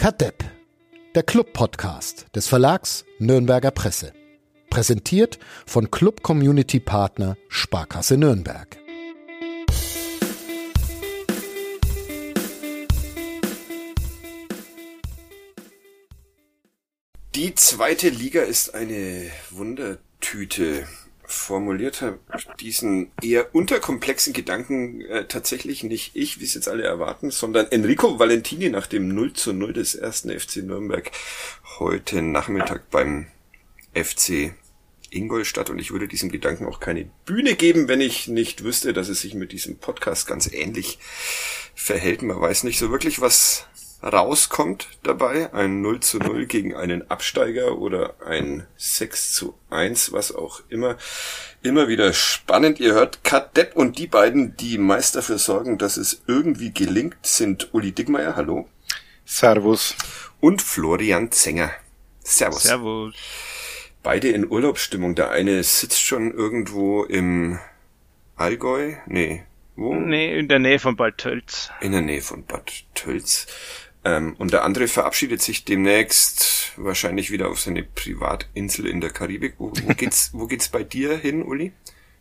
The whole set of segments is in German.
Kadepp, der Club-Podcast des Verlags Nürnberger Presse. Präsentiert von Club Community Partner Sparkasse Nürnberg. Die zweite Liga ist eine Wundertüte formuliert habe diesen eher unterkomplexen Gedanken äh, tatsächlich nicht ich, wie es jetzt alle erwarten, sondern Enrico Valentini nach dem 0 zu 0 des ersten FC Nürnberg heute Nachmittag beim FC Ingolstadt und ich würde diesem Gedanken auch keine Bühne geben, wenn ich nicht wüsste, dass es sich mit diesem Podcast ganz ähnlich verhält. Man weiß nicht so wirklich, was rauskommt dabei. Ein 0 zu 0 gegen einen Absteiger oder ein 6 zu 1, was auch immer. Immer wieder spannend. Ihr hört Kat Depp und die beiden, die meist dafür sorgen, dass es irgendwie gelingt, sind Uli Dickmeier, hallo. Servus. Und Florian Zenger. Servus. Servus. Beide in Urlaubsstimmung. Der eine sitzt schon irgendwo im Allgäu. Nee, wo? Nee, in der Nähe von Bad Tölz. In der Nähe von Bad Tölz. Ähm, und der andere verabschiedet sich demnächst wahrscheinlich wieder auf seine Privatinsel in der Karibik. Wo, wo geht's, wo geht's bei dir hin, Uli?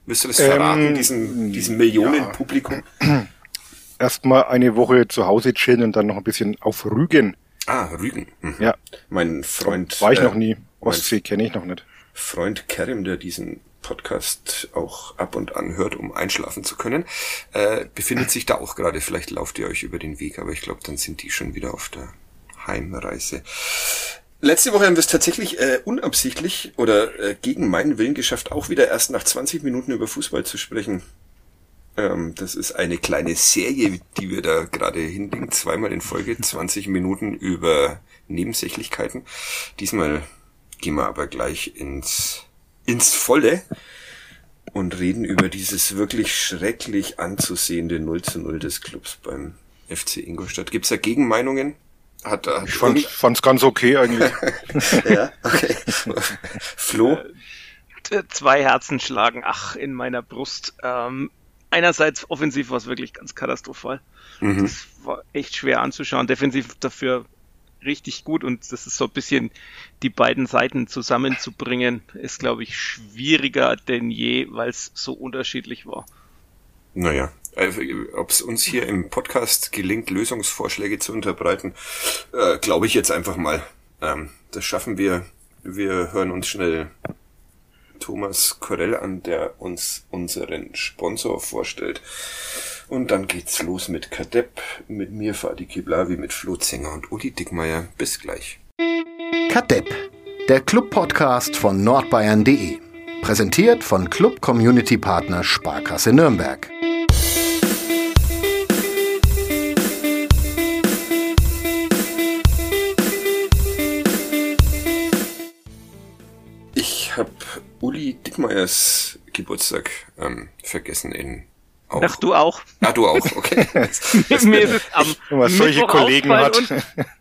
Wirst du das verraten, ähm, diesem, diesem Millionenpublikum? Ja. Erstmal eine Woche zu Hause chillen und dann noch ein bisschen auf Rügen. Ah, Rügen. Mhm. Ja. Mein Freund. War ich äh, noch nie. Ostsee kenne ich noch nicht. Freund Kerim, der diesen Podcast auch ab und an hört, um einschlafen zu können, äh, befindet sich da auch gerade. Vielleicht lauft ihr euch über den Weg, aber ich glaube, dann sind die schon wieder auf der Heimreise. Letzte Woche haben wir es tatsächlich äh, unabsichtlich oder äh, gegen meinen Willen geschafft, auch wieder erst nach 20 Minuten über Fußball zu sprechen. Ähm, das ist eine kleine Serie, die wir da gerade hinlegen. Zweimal in Folge 20 Minuten über Nebensächlichkeiten. Diesmal gehen wir aber gleich ins ins Volle und reden über dieses wirklich schrecklich anzusehende 0 zu 0 des Clubs beim FC Ingolstadt. Gibt's da Gegenmeinungen? Hat, hat ich fand, fand's ganz okay eigentlich. ja, okay. Flo? Äh, zwei Herzen schlagen, ach, in meiner Brust. Ähm, einerseits offensiv war es wirklich ganz katastrophal. Mhm. Das war echt schwer anzuschauen. Defensiv dafür richtig gut und das ist so ein bisschen die beiden Seiten zusammenzubringen, ist glaube ich schwieriger denn je, weil es so unterschiedlich war. Naja, also, ob es uns hier im Podcast gelingt, Lösungsvorschläge zu unterbreiten, äh, glaube ich jetzt einfach mal. Ähm, das schaffen wir. Wir hören uns schnell Thomas Korell an, der uns unseren Sponsor vorstellt. Und dann geht's los mit Kadepp, mit mir Fadi Kiblavi, mit Flo Zenger und Uli Dickmeier. Bis gleich. Kadepp, der Club-Podcast von nordbayern.de. Präsentiert von Club Community Partner Sparkasse Nürnberg. Ich habe Uli Dickmeiers Geburtstag ähm, vergessen in auch. Ach, du auch. Ah, du auch, okay. mir ist es am was solche Kollegen hat.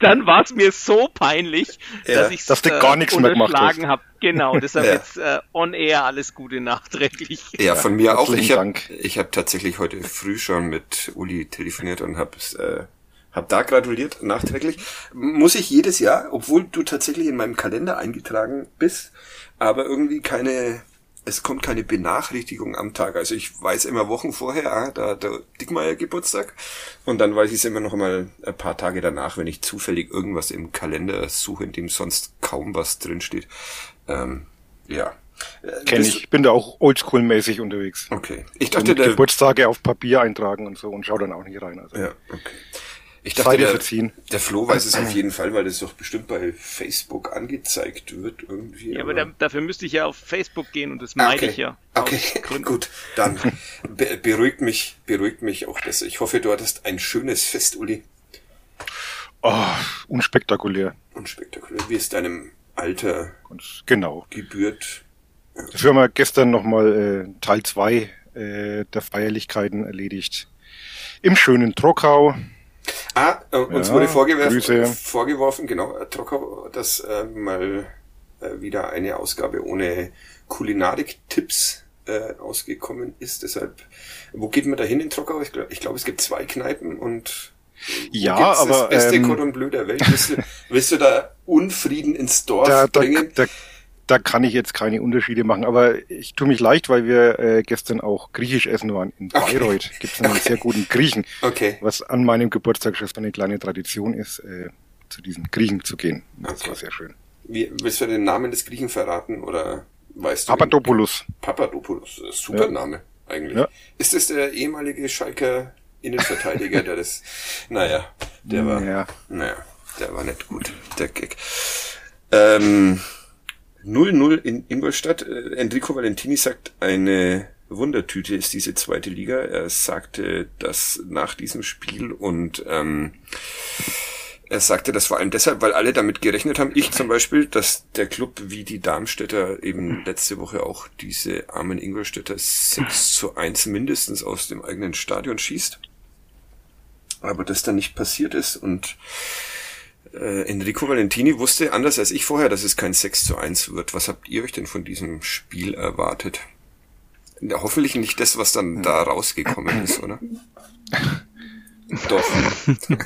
Dann war es mir so peinlich, ja, dass ich es äh, gar nichts mehr gemacht habe. Genau, deshalb ja. jetzt äh, on air alles Gute nachträglich. Ja, von mir ja, auch. Ich habe hab tatsächlich heute früh schon mit Uli telefoniert und habe äh, hab da gratuliert, nachträglich. Muss ich jedes Jahr, obwohl du tatsächlich in meinem Kalender eingetragen bist, aber irgendwie keine es kommt keine Benachrichtigung am Tag. Also ich weiß immer Wochen vorher, ah, da hat der Dickmeier Geburtstag. Und dann weiß ich es immer noch mal ein paar Tage danach, wenn ich zufällig irgendwas im Kalender suche, in dem sonst kaum was drinsteht. Ähm, ja. Kenn ich. Ich bin da auch oldschool-mäßig unterwegs. Okay. Ich dachte, der Geburtstage auf Papier eintragen und so und schau dann auch nicht rein. Also. Ja, okay. Ich dachte, der, der Flo weiß es auf jeden Fall, weil das doch bestimmt bei Facebook angezeigt wird irgendwie. Ja, aber, da, dafür müsste ich ja auf Facebook gehen und das ah, meide okay. ich ja. Okay, gut. Dann be beruhigt mich, beruhigt mich auch das. Ich hoffe, du hattest ein schönes Fest, Uli. Oh, unspektakulär. Unspektakulär, wie es deinem Alter genau. gebührt. Dafür haben wir gestern nochmal äh, Teil 2 äh, der Feierlichkeiten erledigt. Im schönen Trockau Ah, äh, uns ja, wurde vorgeworfen, vorgeworfen, genau, Trocker, dass äh, mal äh, wieder eine Ausgabe ohne Kulinarik-Tipps äh, ausgekommen ist. Deshalb, wo geht man da hin in Trockau? Ich glaube, glaub, es gibt zwei Kneipen und Ja, aber. Das beste ähm, Cordon Bleu der Welt. Willst du, willst du da Unfrieden ins Dorf da, bringen? Da, da, kann ich jetzt keine Unterschiede machen, aber ich tue mich leicht, weil wir äh, gestern auch griechisch essen waren. In Bayreuth okay. gibt es einen okay. sehr guten Griechen, okay. was an meinem Geburtstag schon eine kleine Tradition ist, äh, zu diesen Griechen zu gehen. Das war sehr schön. Wie, willst du den Namen des Griechen verraten oder weißt du? Papadopoulos. Papadopoulos, super ja. Name eigentlich. Ja. Ist es der ehemalige Schalker Innenverteidiger, der das, naja, der war, ja. naja, der war nicht gut, der Gag. Ähm, 0-0 in Ingolstadt. Äh, Enrico Valentini sagt, eine Wundertüte ist diese zweite Liga. Er sagte das nach diesem Spiel und ähm, er sagte das vor allem deshalb, weil alle damit gerechnet haben, ich zum Beispiel, dass der Club wie die Darmstädter eben letzte Woche auch diese armen Ingolstädter 6 zu 1 mindestens aus dem eigenen Stadion schießt. Aber das dann nicht passiert ist und äh, Enrico Valentini wusste anders als ich vorher, dass es kein 6 zu 1 wird. Was habt ihr euch denn von diesem Spiel erwartet? Hoffentlich nicht das, was dann da rausgekommen ist, oder? Doch.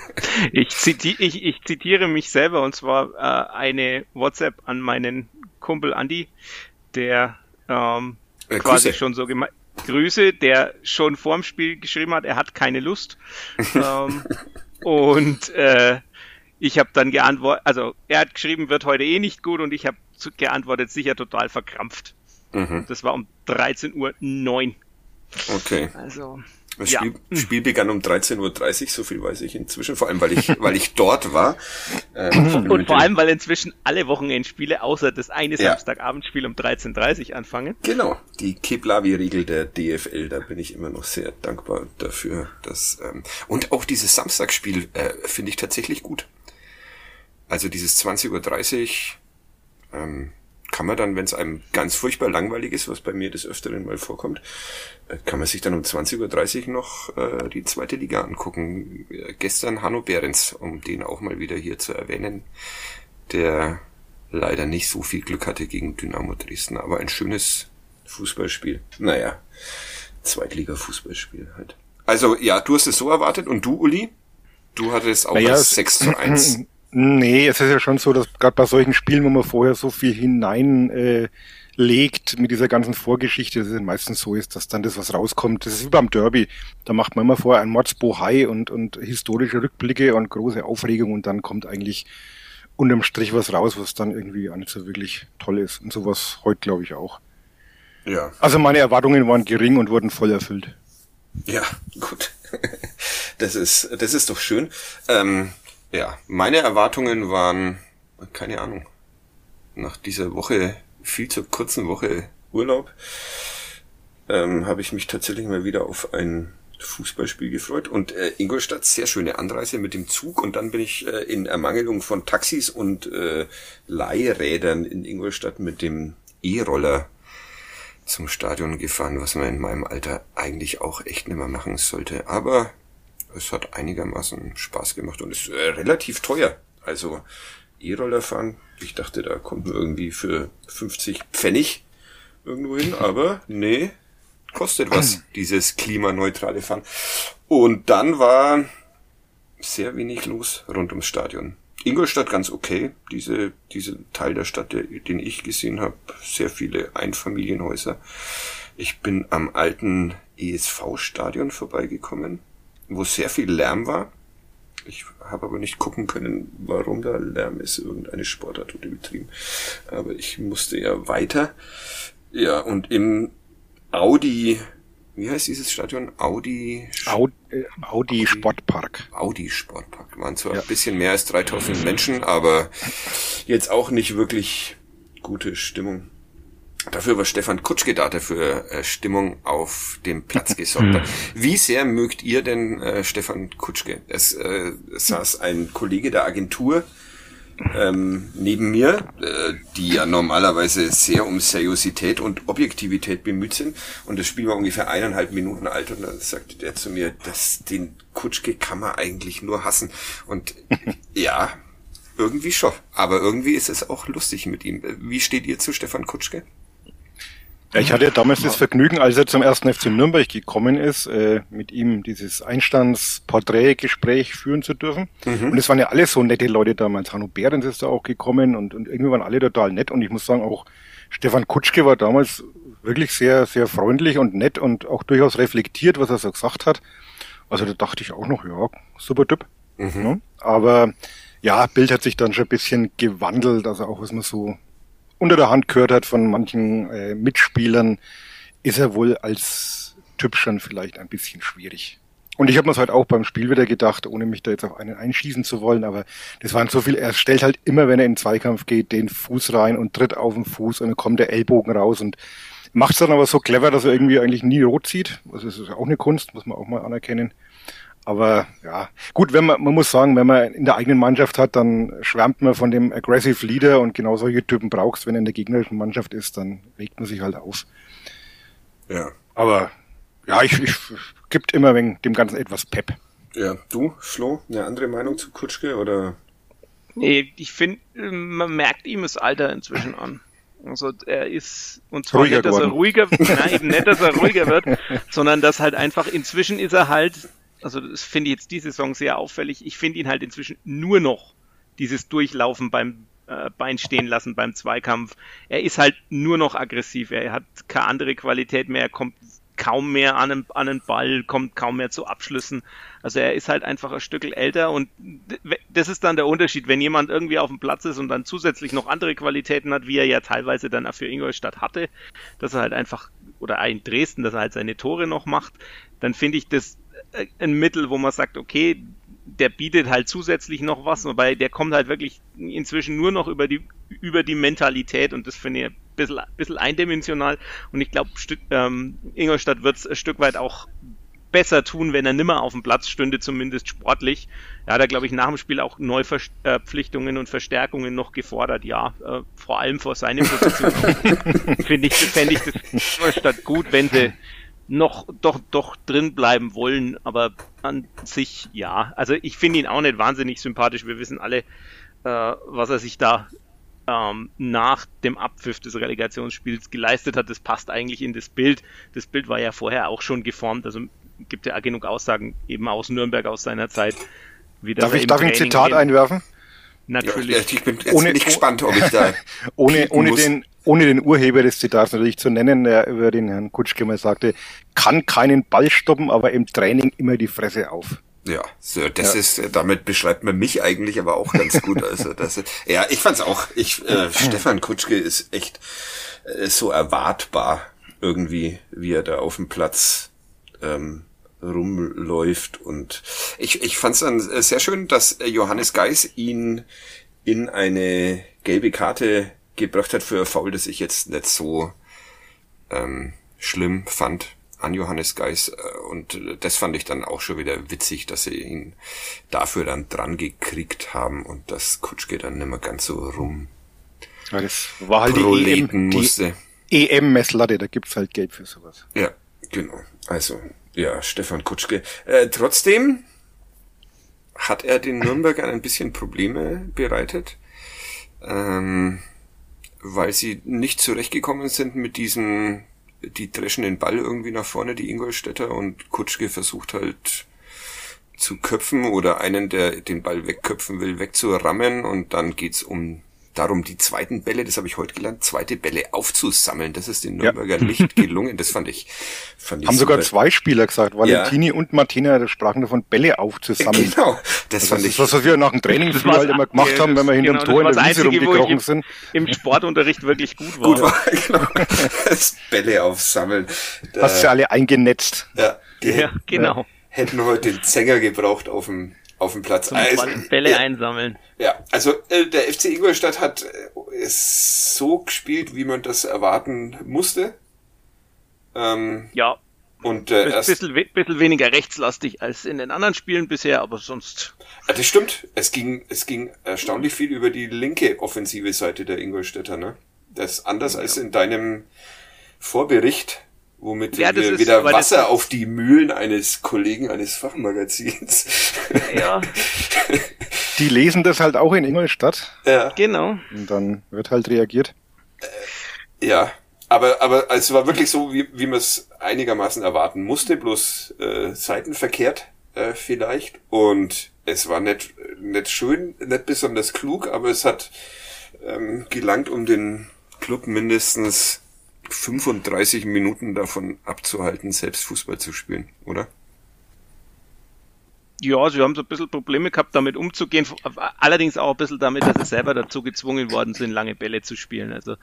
ich, ziti ich, ich zitiere mich selber und zwar äh, eine WhatsApp an meinen Kumpel Andy, der ähm, äh, quasi schon so gemeint Grüße, der schon vorm Spiel geschrieben hat, er hat keine Lust. ähm, und äh, ich habe dann geantwortet, also er hat geschrieben, wird heute eh nicht gut und ich habe geantwortet, sicher total verkrampft. Mhm. Das war um 13.09 Uhr. Okay. Also. Das Spiel, ja. Spiel begann um 13.30 Uhr, so viel weiß ich inzwischen, vor allem weil ich, weil ich dort war. Ähm, und vor allem, weil inzwischen alle Wochenendspiele außer das eine ja. Samstagabendspiel um 13.30 Uhr anfangen. Genau, die Keplavi-Regel der DFL, da bin ich immer noch sehr dankbar dafür. Dass, ähm, und auch dieses Samstagsspiel äh, finde ich tatsächlich gut. Also dieses 20.30 Uhr ähm, kann man dann, wenn es einem ganz furchtbar langweilig ist, was bei mir des Öfteren mal vorkommt, äh, kann man sich dann um 20.30 Uhr noch äh, die zweite Liga angucken. Äh, gestern Hanno Behrens, um den auch mal wieder hier zu erwähnen, der leider nicht so viel Glück hatte gegen Dynamo Dresden, aber ein schönes Fußballspiel. Naja, Zweitliga-Fußballspiel halt. Also ja, du hast es so erwartet und du, Uli? Du hattest auch naja, 6 zu 1. Nee, es ist ja schon so, dass gerade bei solchen Spielen, wo man vorher so viel hinein äh, mit dieser ganzen Vorgeschichte, dass es meistens so ist, dass dann das, was rauskommt, das ist wie beim Derby. Da macht man immer vorher ein Mordsbohai und, und historische Rückblicke und große Aufregung und dann kommt eigentlich unterm Strich was raus, was dann irgendwie auch nicht so wirklich toll ist. Und sowas heute, glaube ich, auch. Ja. Also meine Erwartungen waren gering und wurden voll erfüllt. Ja, gut. Das ist, das ist doch schön. Ähm, ja, meine Erwartungen waren, keine Ahnung, nach dieser Woche, viel zu kurzen Woche Urlaub, ähm, habe ich mich tatsächlich mal wieder auf ein Fußballspiel gefreut und äh, Ingolstadt, sehr schöne Anreise mit dem Zug und dann bin ich äh, in Ermangelung von Taxis und äh, Leihrädern in Ingolstadt mit dem E-Roller zum Stadion gefahren, was man in meinem Alter eigentlich auch echt nicht mehr machen sollte. Aber es hat einigermaßen Spaß gemacht und ist äh, relativ teuer. Also E-Roller fahren, ich dachte, da kommt man irgendwie für 50 Pfennig irgendwo hin, aber nee, kostet was, dieses klimaneutrale Fahren. Und dann war sehr wenig los rund ums Stadion. Ingolstadt ganz okay, diese, diese Teil der Stadt, den ich gesehen habe, sehr viele Einfamilienhäuser. Ich bin am alten ESV-Stadion vorbeigekommen wo sehr viel Lärm war. Ich habe aber nicht gucken können, warum da Lärm ist. Irgendeine Sportart wurde betrieben. Aber ich musste ja weiter. Ja, und im Audi, wie heißt dieses Stadion? Audi, Audi, äh, Audi Sportpark. Audi Sportpark. Waren zwar ja. ein bisschen mehr als 3000 Menschen, aber jetzt auch nicht wirklich gute Stimmung. Dafür war Stefan Kutschke da, der für äh, Stimmung auf dem Platz gesorgt hat. Wie sehr mögt ihr denn äh, Stefan Kutschke? Es äh, saß ein Kollege der Agentur ähm, neben mir, äh, die ja normalerweise sehr um Seriosität und Objektivität bemüht sind. Und das Spiel war ungefähr eineinhalb Minuten alt und dann sagte der zu mir, dass den Kutschke kann man eigentlich nur hassen. Und ja, irgendwie schon. Aber irgendwie ist es auch lustig mit ihm. Wie steht ihr zu Stefan Kutschke? Ja, ich hatte damals das Vergnügen, als er zum ersten FC Nürnberg gekommen ist, äh, mit ihm dieses Einstandsporträtgespräch führen zu dürfen. Mhm. Und es waren ja alle so nette Leute damals. Hanno Behrens ist da auch gekommen und, und irgendwie waren alle total nett. Und ich muss sagen, auch Stefan Kutschke war damals wirklich sehr, sehr freundlich und nett und auch durchaus reflektiert, was er so gesagt hat. Also da dachte ich auch noch, ja, super Typ. Mhm. Ja, aber ja, Bild hat sich dann schon ein bisschen gewandelt, also auch was man so unter der Hand gehört hat von manchen äh, Mitspielern, ist er wohl als Typ schon vielleicht ein bisschen schwierig. Und ich habe mir es halt auch beim Spiel wieder gedacht, ohne mich da jetzt auf einen einschießen zu wollen, aber das waren so viel, er stellt halt immer, wenn er in den Zweikampf geht, den Fuß rein und tritt auf den Fuß und dann kommt der Ellbogen raus und macht es dann aber so clever, dass er irgendwie eigentlich nie rot zieht. Also das ist auch eine Kunst, muss man auch mal anerkennen. Aber ja, gut, wenn man, man muss sagen, wenn man in der eigenen Mannschaft hat, dann schwärmt man von dem Aggressive Leader und genau solche Typen brauchst, wenn er in der gegnerischen Mannschaft ist, dann regt man sich halt auf. Ja. Aber ja, ich, ich gibt immer wegen dem Ganzen etwas Pep. Ja, du, Flo, eine andere Meinung zu Kutschke oder? Nee, ich finde, man merkt ihm das Alter inzwischen an. Also er ist, und zwar ruhiger nicht, dass er ruhiger, nein, eben nicht, dass er ruhiger wird, sondern dass halt einfach inzwischen ist er halt also das finde ich jetzt diese Saison sehr auffällig. Ich finde ihn halt inzwischen nur noch dieses Durchlaufen beim äh, Bein stehen lassen beim Zweikampf. Er ist halt nur noch aggressiv. Er hat keine andere Qualität mehr. Er kommt kaum mehr an einen, an einen Ball, kommt kaum mehr zu Abschlüssen. Also er ist halt einfach ein Stück älter und das ist dann der Unterschied, wenn jemand irgendwie auf dem Platz ist und dann zusätzlich noch andere Qualitäten hat, wie er ja teilweise dann auch für Ingolstadt hatte, dass er halt einfach, oder in Dresden, dass er halt seine Tore noch macht, dann finde ich das ein Mittel, wo man sagt, okay, der bietet halt zusätzlich noch was, wobei der kommt halt wirklich inzwischen nur noch über die, über die Mentalität und das finde ich ein bisschen, bisschen eindimensional und ich glaube, ähm, Ingolstadt wird es ein Stück weit auch besser tun, wenn er nimmer auf dem Platz stünde, zumindest sportlich. Er hat er, glaube ich, nach dem Spiel auch Neuverpflichtungen und Verstärkungen noch gefordert, ja, äh, vor allem vor seine Position. Finde ich, fände ich das Ingolstadt gut, wenn sie noch doch doch drin bleiben wollen, aber an sich ja. Also ich finde ihn auch nicht wahnsinnig sympathisch. Wir wissen alle, äh, was er sich da ähm, nach dem Abpfiff des Relegationsspiels geleistet hat. Das passt eigentlich in das Bild. Das Bild war ja vorher auch schon geformt. Also gibt ja genug Aussagen eben aus Nürnberg aus seiner Zeit. Wie darf ich, darf ich ein Zitat einwerfen? Natürlich. Ja, ich bin jetzt ohne, nicht gespannt, ob ich da. ohne, ohne, den, ohne den Urheber des Zitats natürlich zu nennen, der über den Herrn Kutschke mal sagte, kann keinen Ball stoppen, aber im Training immer die Fresse auf. Ja, so, das ja. ist, damit beschreibt man mich eigentlich aber auch ganz gut. Also das, ja, ich fand's auch. Ich, äh, Stefan Kutschke ist echt äh, so erwartbar irgendwie, wie er da auf dem Platz ähm, rumläuft. Und ich, ich fand es dann sehr schön, dass Johannes Geis ihn in eine gelbe Karte gebracht hat für ein Foul, das ich jetzt nicht so ähm, schlimm fand an Johannes Geis. Und das fand ich dann auch schon wieder witzig, dass sie ihn dafür dann dran gekriegt haben und das Kutschke dann nicht mehr ganz so rum ja, das war halt die EM, musste. Die EM-Messlatte, da gibt's halt Geld für sowas. Ja, genau. Also ja, Stefan Kutschke. Äh, trotzdem hat er den Nürnbergern ein bisschen Probleme bereitet, ähm, weil sie nicht zurechtgekommen sind mit diesem, die dreschen den Ball irgendwie nach vorne, die Ingolstädter, und Kutschke versucht halt zu köpfen oder einen, der den Ball wegköpfen will, wegzurammen und dann geht's um darum, die zweiten Bälle, das habe ich heute gelernt, zweite Bälle aufzusammeln. Das ist den Nürnberger ja. nicht gelungen. Das fand ich, fand ich Haben super. sogar zwei Spieler gesagt, Valentini ja. und Martina sprachen davon, Bälle aufzusammeln. Genau, das also fand das ich. Das, was wir nach dem Training früher halt immer gemacht haben, wenn wir hinter genau, dem Tor in der Wiese rumgekrochen sind. Im Sportunterricht wirklich gut war. Gut war, genau. Das Bälle aufsammeln. Hast du alle eingenetzt. Ja, ja genau. Hätten heute den Zänger gebraucht auf dem auf dem Platz. Zum also, Bälle ja, einsammeln. Ja, also äh, der FC Ingolstadt hat äh, es so gespielt, wie man das erwarten musste. Ähm, ja. Und äh, ein bisschen, bisschen weniger rechtslastig als in den anderen Spielen bisher, aber sonst. Ja, das stimmt. Es ging, es ging erstaunlich viel über die linke offensive Seite der Ingolstädter, ne? Das ist anders ja. als in deinem Vorbericht womit ja, wir ist, wieder Wasser auf die Mühlen eines Kollegen eines Fachmagazins. Ja. Die lesen das halt auch in Ingolstadt. Ja. Genau. Und dann wird halt reagiert. Äh, ja, Aber, aber es war wirklich so, wie, wie man es einigermaßen erwarten musste, bloß äh, seitenverkehrt äh, vielleicht. Und es war nicht, nicht schön, nicht besonders klug, aber es hat ähm, gelangt, um den Club mindestens 35 Minuten davon abzuhalten, selbst Fußball zu spielen, oder? Ja, sie haben so ein bisschen Probleme gehabt, damit umzugehen. Allerdings auch ein bisschen damit, dass sie selber dazu gezwungen worden sind, lange Bälle zu spielen. Also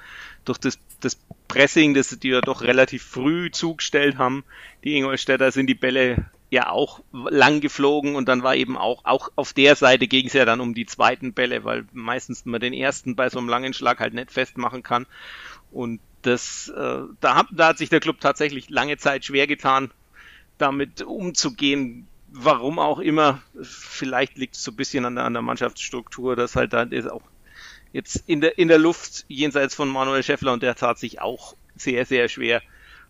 durch das, das Pressing, das die ja doch relativ früh zugestellt haben, die Ingolstädter sind die Bälle ja auch lang geflogen und dann war eben auch, auch auf der Seite ging es ja dann um die zweiten Bälle, weil meistens man den ersten bei so einem langen Schlag halt nicht festmachen kann. Und das, äh, da, hat, da hat sich der Club tatsächlich lange Zeit schwer getan, damit umzugehen. Warum auch immer. Vielleicht liegt es so ein bisschen an der, an der Mannschaftsstruktur, dass halt da ist auch jetzt in der, in der Luft jenseits von Manuel Schäffler und der tat sich auch sehr, sehr schwer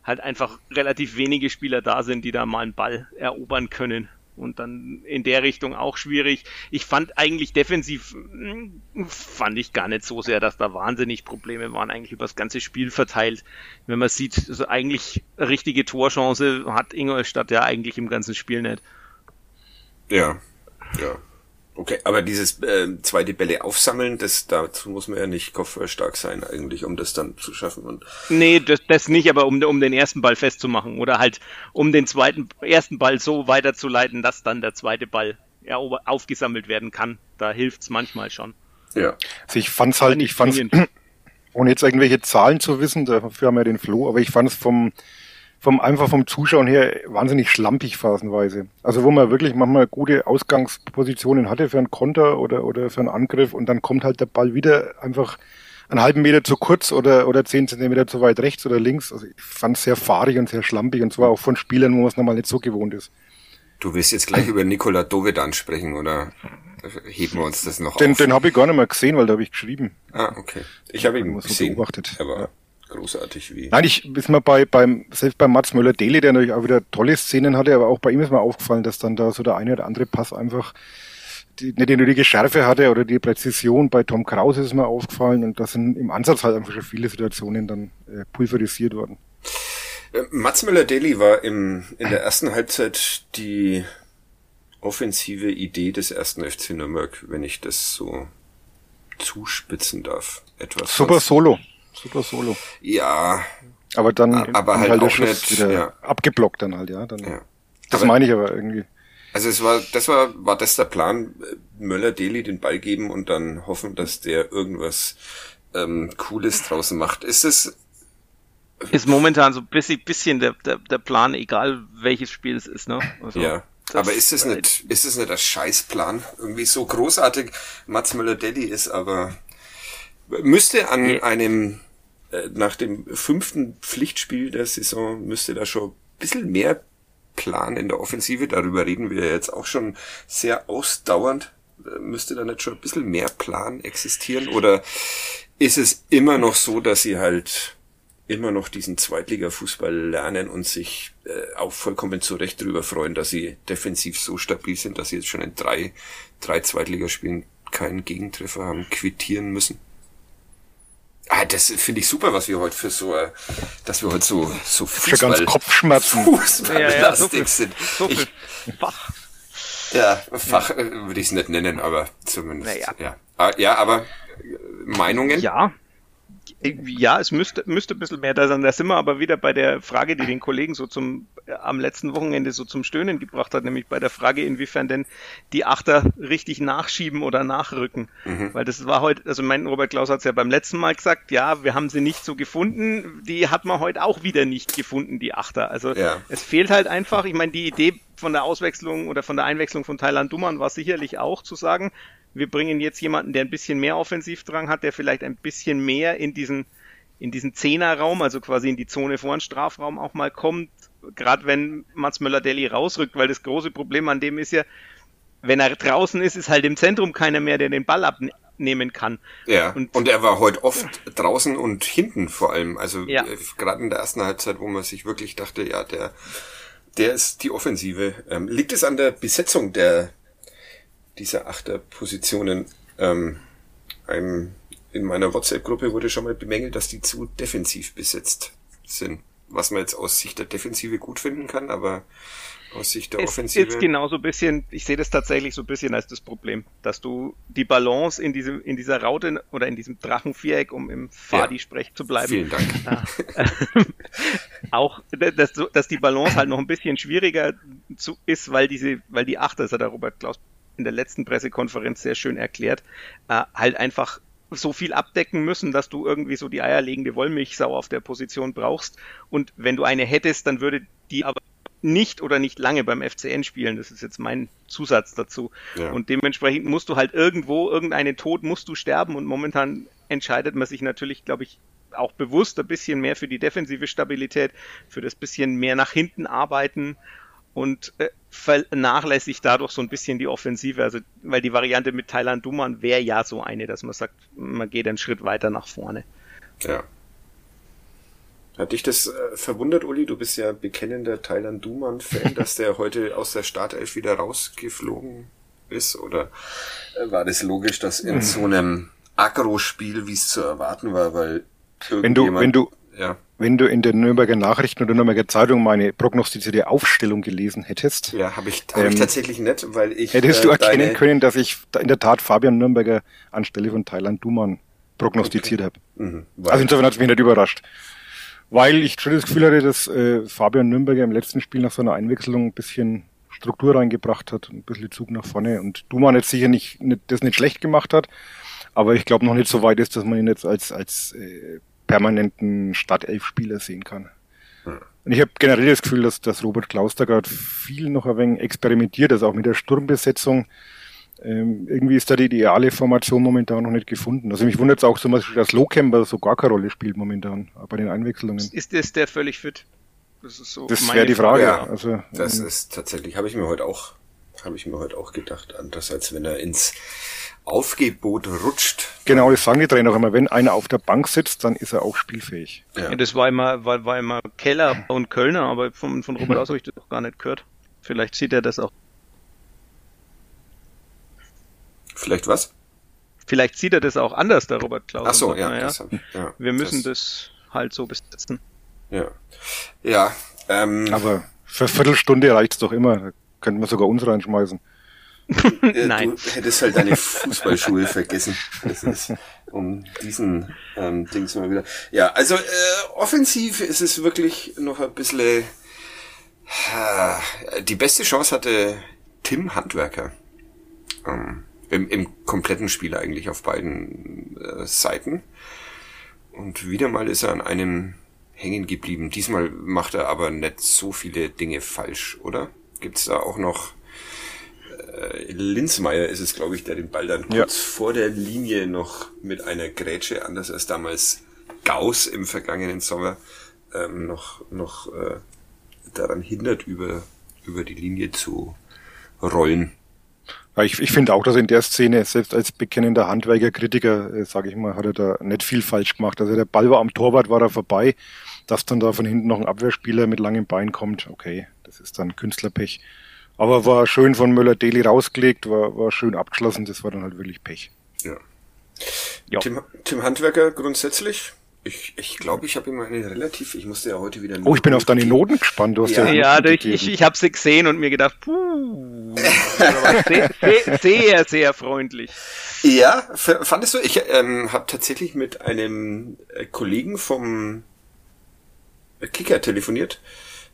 halt einfach relativ wenige Spieler da sind, die da mal einen Ball erobern können. Und dann in der Richtung auch schwierig. Ich fand eigentlich defensiv, hm, fand ich gar nicht so sehr, dass da wahnsinnig Probleme waren, eigentlich über das ganze Spiel verteilt. Wenn man sieht, also eigentlich richtige Torchance hat Ingolstadt ja eigentlich im ganzen Spiel nicht. Ja, ja. Okay, aber dieses äh, zweite Bälle aufsammeln, das dazu muss man ja nicht kopfballstark sein eigentlich, um das dann zu schaffen. Und nee, das, das nicht, aber um, um den ersten Ball festzumachen oder halt um den zweiten ersten Ball so weiterzuleiten, dass dann der zweite Ball ja, aufgesammelt werden kann. Da hilft's manchmal schon. Ja. Also ich fand's halt, ich fand's, ohne jetzt irgendwelche Zahlen zu wissen, dafür haben wir den Flo, aber ich fand's vom vom einfach vom Zuschauen her wahnsinnig schlampig phasenweise. Also wo man wirklich manchmal gute Ausgangspositionen hatte für einen Konter oder oder für einen Angriff und dann kommt halt der Ball wieder einfach einen halben Meter zu kurz oder oder zehn Zentimeter zu weit rechts oder links. Also ich fand es sehr fahrig und sehr schlampig und zwar auch von Spielern, wo man es normal nicht so gewohnt ist. Du willst jetzt gleich über Nikola Dovedan sprechen oder heben wir uns das noch den, auf? Den habe ich gar nicht mal gesehen, weil da habe ich geschrieben. Ah, okay. Ich habe ihn gesehen, beobachtet. Aber ja großartig wie. Nein, ich ist mir bei beim selbst bei Mats Möller Deli, der natürlich auch wieder tolle Szenen hatte, aber auch bei ihm ist mir aufgefallen, dass dann da so der eine oder andere Pass einfach die, nicht die nötige Schärfe hatte oder die Präzision. Bei Tom Kraus ist mir aufgefallen und da sind im Ansatz halt einfach schon viele Situationen dann äh, pulverisiert worden. Äh, Mats Müller-Deli war im, in der ersten Halbzeit die offensive Idee des ersten FC Nürnberg, wenn ich das so zuspitzen darf. Etwas. Super Solo super Solo. Ja. Aber dann aber halt, halt auch nicht, wieder ja. abgeblockt dann halt, ja. Dann, ja. Das aber, meine ich aber irgendwie. Also es war, das war, war das der Plan, Möller Deli den Ball geben und dann hoffen, dass der irgendwas ähm, Cooles draußen macht. Ist es ist momentan so ein bisschen, bisschen der, der, der Plan, egal welches Spiel es ist, ne? Also, ja. Aber ist es nicht, ist es nicht ein Scheißplan? Irgendwie so großartig Mats Möller-Deli ist, aber müsste an nee. einem nach dem fünften Pflichtspiel der Saison müsste da schon ein bisschen mehr Plan in der Offensive, darüber reden wir jetzt auch schon sehr ausdauernd, äh, müsste da nicht schon ein bisschen mehr Plan existieren? Oder ist es immer noch so, dass sie halt immer noch diesen Zweitliga-Fußball lernen und sich äh, auch vollkommen zu Recht darüber freuen, dass sie defensiv so stabil sind, dass sie jetzt schon in drei, drei Zweitligaspielen keinen Gegentreffer haben quittieren müssen? Ah, das finde ich super, was wir heute für so, äh, dass wir heute so, so Fußball, ganz Kopfschmerzen. Fußball ja, ja, so viel, sind. So viel ich, Fach. Ja, Fach ja. Äh, würde ich es nicht nennen, aber zumindest. Naja. Ja. Ah, ja, aber Meinungen? Ja, ja, es müsste, müsste ein bisschen mehr da sein. Da sind wir aber wieder bei der Frage, die den Kollegen so zum, äh, am letzten Wochenende so zum Stöhnen gebracht hat, nämlich bei der Frage, inwiefern denn die Achter richtig nachschieben oder nachrücken. Mhm. Weil das war heute, also mein Robert Klaus hat es ja beim letzten Mal gesagt, ja, wir haben sie nicht so gefunden. Die hat man heute auch wieder nicht gefunden, die Achter. Also ja. es fehlt halt einfach, ich meine, die Idee von der Auswechslung oder von der Einwechslung von Thailand Duman war sicherlich auch zu sagen, wir bringen jetzt jemanden, der ein bisschen mehr Offensivdrang hat, der vielleicht ein bisschen mehr in diesen in diesen Zehnerraum, also quasi in die Zone vor den Strafraum auch mal kommt, gerade wenn Mats Möller-Deli rausrückt, weil das große Problem an dem ist ja, wenn er draußen ist, ist halt im Zentrum keiner mehr, der den Ball abnehmen kann. Ja, und, und er war heute oft draußen und hinten vor allem, also ja. Äh, gerade in der ersten Halbzeit, wo man sich wirklich dachte, ja, der, der ist die Offensive. Ähm, liegt es an der Besetzung der dieser Achterpositionen. Ähm, in meiner WhatsApp-Gruppe wurde schon mal bemängelt, dass die zu defensiv besetzt sind. Was man jetzt aus Sicht der Defensive gut finden kann, aber aus Sicht der es Offensive. Ist genau so ein bisschen, ich sehe das tatsächlich so ein bisschen als das Problem, dass du die Balance in diesem, in dieser Raute oder in diesem Drachenviereck, um im Fadi-Sprech ja, zu bleiben. Vielen Dank. Äh, auch, dass, dass die Balance halt noch ein bisschen schwieriger zu, ist, weil diese, weil die Achter, das hat der Robert Klaus in der letzten Pressekonferenz sehr schön erklärt, äh, halt einfach so viel abdecken müssen, dass du irgendwie so die eierlegende Wollmilchsau auf der Position brauchst. Und wenn du eine hättest, dann würde die aber nicht oder nicht lange beim FCN spielen. Das ist jetzt mein Zusatz dazu. Ja. Und dementsprechend musst du halt irgendwo, irgendeinen Tod musst du sterben und momentan entscheidet man sich natürlich, glaube ich, auch bewusst ein bisschen mehr für die defensive Stabilität, für das bisschen mehr nach hinten arbeiten und äh, vernachlässigt dadurch so ein bisschen die Offensive. Also, weil die Variante mit Thailand Duman wäre ja so eine, dass man sagt, man geht einen Schritt weiter nach vorne. Ja. Hat dich das äh, verwundert, Uli? Du bist ja bekennender Thailand Duman-Fan, dass der heute aus der Startelf wieder rausgeflogen ist? Oder äh, war das logisch, dass in hm. so einem Agro-Spiel, wie es zu erwarten war, weil wenn du, wenn du, ja. wenn du in den Nürnberger Nachrichten oder Nürnberger Zeitung meine prognostizierte Aufstellung gelesen hättest. Ja, habe ich, hab ähm, ich tatsächlich nicht, weil ich. Hättest äh, du erkennen deine... können, dass ich in der Tat Fabian Nürnberger anstelle von Thailand Duman prognostiziert okay. habe. Mhm, also insofern hat es mich nicht überrascht. Weil ich schon das Gefühl hatte, dass äh, Fabian Nürnberger im letzten Spiel nach so einer Einwechslung ein bisschen Struktur reingebracht hat, ein bisschen Zug nach vorne und Duman jetzt sicher nicht, nicht das nicht schlecht gemacht hat, aber ich glaube noch nicht so weit ist, dass man ihn jetzt als als äh, permanenten Stadtelf-Spieler sehen kann. Hm. Und ich habe generell das Gefühl, dass, dass Robert Klaus da gerade viel noch ein wenig experimentiert, also auch mit der Sturmbesetzung. Ähm, irgendwie ist da die ideale Formation momentan noch nicht gefunden. Also mich wundert es auch zum Beispiel, dass Lohkemper so gar keine Rolle spielt momentan bei den Einwechslungen. Ist das der völlig fit? Das ist so. Das wäre die Frage. Ja, also, das ähm, ist tatsächlich, habe ich mir heute auch, habe ich mir heute auch gedacht, anders als wenn er ins Aufgebot rutscht. Genau, das sagen die Trainer auch immer. Wenn einer auf der Bank sitzt, dann ist er auch spielfähig. Ja. ja das war immer, war, war immer Keller und Kölner, aber von, von Robert aus habe ich das noch gar nicht gehört. Vielleicht sieht er das auch. Vielleicht was? Vielleicht sieht er das auch anders, der Robert Klaus. Ach so, ja, naja, das, ja. Wir müssen das, das halt so besetzen. Ja. Ja. Ähm, aber für eine Viertelstunde reicht's doch immer. Da könnten wir sogar uns reinschmeißen. Nein. Du hättest halt deine Fußballschuhe vergessen. Das ist um diesen ähm, Dings mal wieder. Ja, also äh, offensiv ist es wirklich noch ein bisschen. Äh, die beste Chance hatte Tim Handwerker. Ähm, im, Im kompletten Spiel eigentlich auf beiden äh, Seiten. Und wieder mal ist er an einem hängen geblieben. Diesmal macht er aber nicht so viele Dinge falsch, oder? Gibt's da auch noch äh, Linzmeier ist es, glaube ich, der den Ball dann kurz ja. vor der Linie noch mit einer Grätsche, anders als damals Gauss im vergangenen Sommer, ähm, noch, noch äh, daran hindert, über, über die Linie zu rollen. Ja, ich, ich finde auch, dass in der Szene, selbst als bekennender Handwerker, Kritiker, äh, sage ich mal, hat er da nicht viel falsch gemacht. Also der Ball war am Torwart, war er vorbei. Dass dann da von hinten noch ein Abwehrspieler mit langem Bein kommt, okay, das ist dann Künstlerpech. Aber war schön von Müller-Deli rausgelegt, war, war schön abgeschlossen, das war dann halt wirklich Pech. Ja. ja. Tim, Tim Handwerker grundsätzlich? Ich ich, glaube, ich habe immer eine relativ, ich musste ja heute wieder. Oh, ich bin auf deine Noten gespannt. Du hast ja, ja, ja ich, ich, ich habe sie gesehen und mir gedacht, puh, sehr, sehr, sehr, sehr freundlich. Ja, fandest du? Ich ähm, habe tatsächlich mit einem äh, Kollegen vom Kicker telefoniert,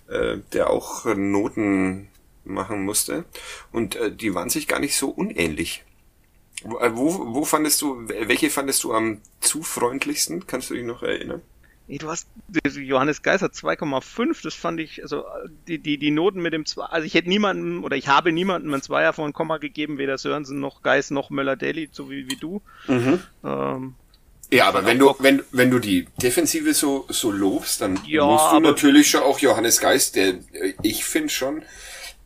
äh, der auch Noten machen musste. Und äh, die waren sich gar nicht so unähnlich. Wo, äh, wo, wo fandest du, welche fandest du am zu freundlichsten? Kannst du dich noch erinnern? Nee, du hast Johannes Geiser 2,5, das fand ich, also die, die, die Noten mit dem 2, also ich hätte niemanden oder ich habe niemanden ein Zweier von Komma gegeben, weder Sörensen noch Geis noch Möller-Daly, so wie, wie du. Mhm. Ähm, ja, aber wenn du, wenn, wenn du die Defensive so, so lobst, dann ja, musst du natürlich schon auch Johannes Geist, der, ich finde schon,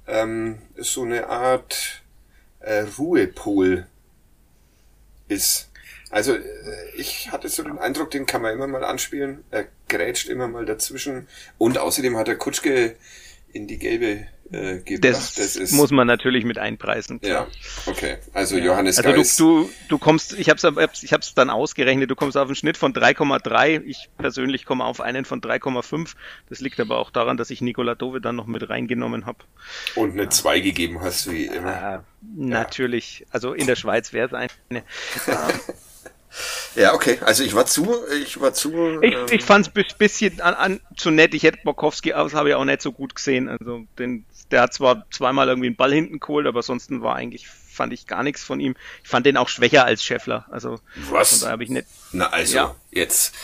ähm, so eine Art äh, Ruhepol ist. Also äh, ich hatte so den Eindruck, den kann man immer mal anspielen. Er grätscht immer mal dazwischen. Und außerdem hat der Kutschke in die gelbe äh, gebracht. Das, das ist, muss man natürlich mit einpreisen. Klar. Ja, okay. Also ja. Johannes also Geis. Du, du, du kommst, ich habe es ich hab's dann ausgerechnet, du kommst auf einen Schnitt von 3,3. Ich persönlich komme auf einen von 3,5. Das liegt aber auch daran, dass ich Nikola Dove dann noch mit reingenommen habe. Und eine 2 gegeben hast, wie immer. Äh, natürlich. Also in der Schweiz wäre es eine. Ja, okay. Also ich war zu, ich war zu. Ich, ähm, ich fand es ein bisschen an, an, zu nett. Ich hätte Borkowski aus, habe ich auch nicht so gut gesehen. Also den, der hat zwar zweimal irgendwie einen Ball hinten geholt, aber ansonsten war eigentlich fand ich gar nichts von ihm. Ich fand den auch schwächer als Scheffler. Also was? Von habe ich nicht. Na also ja. Jetzt,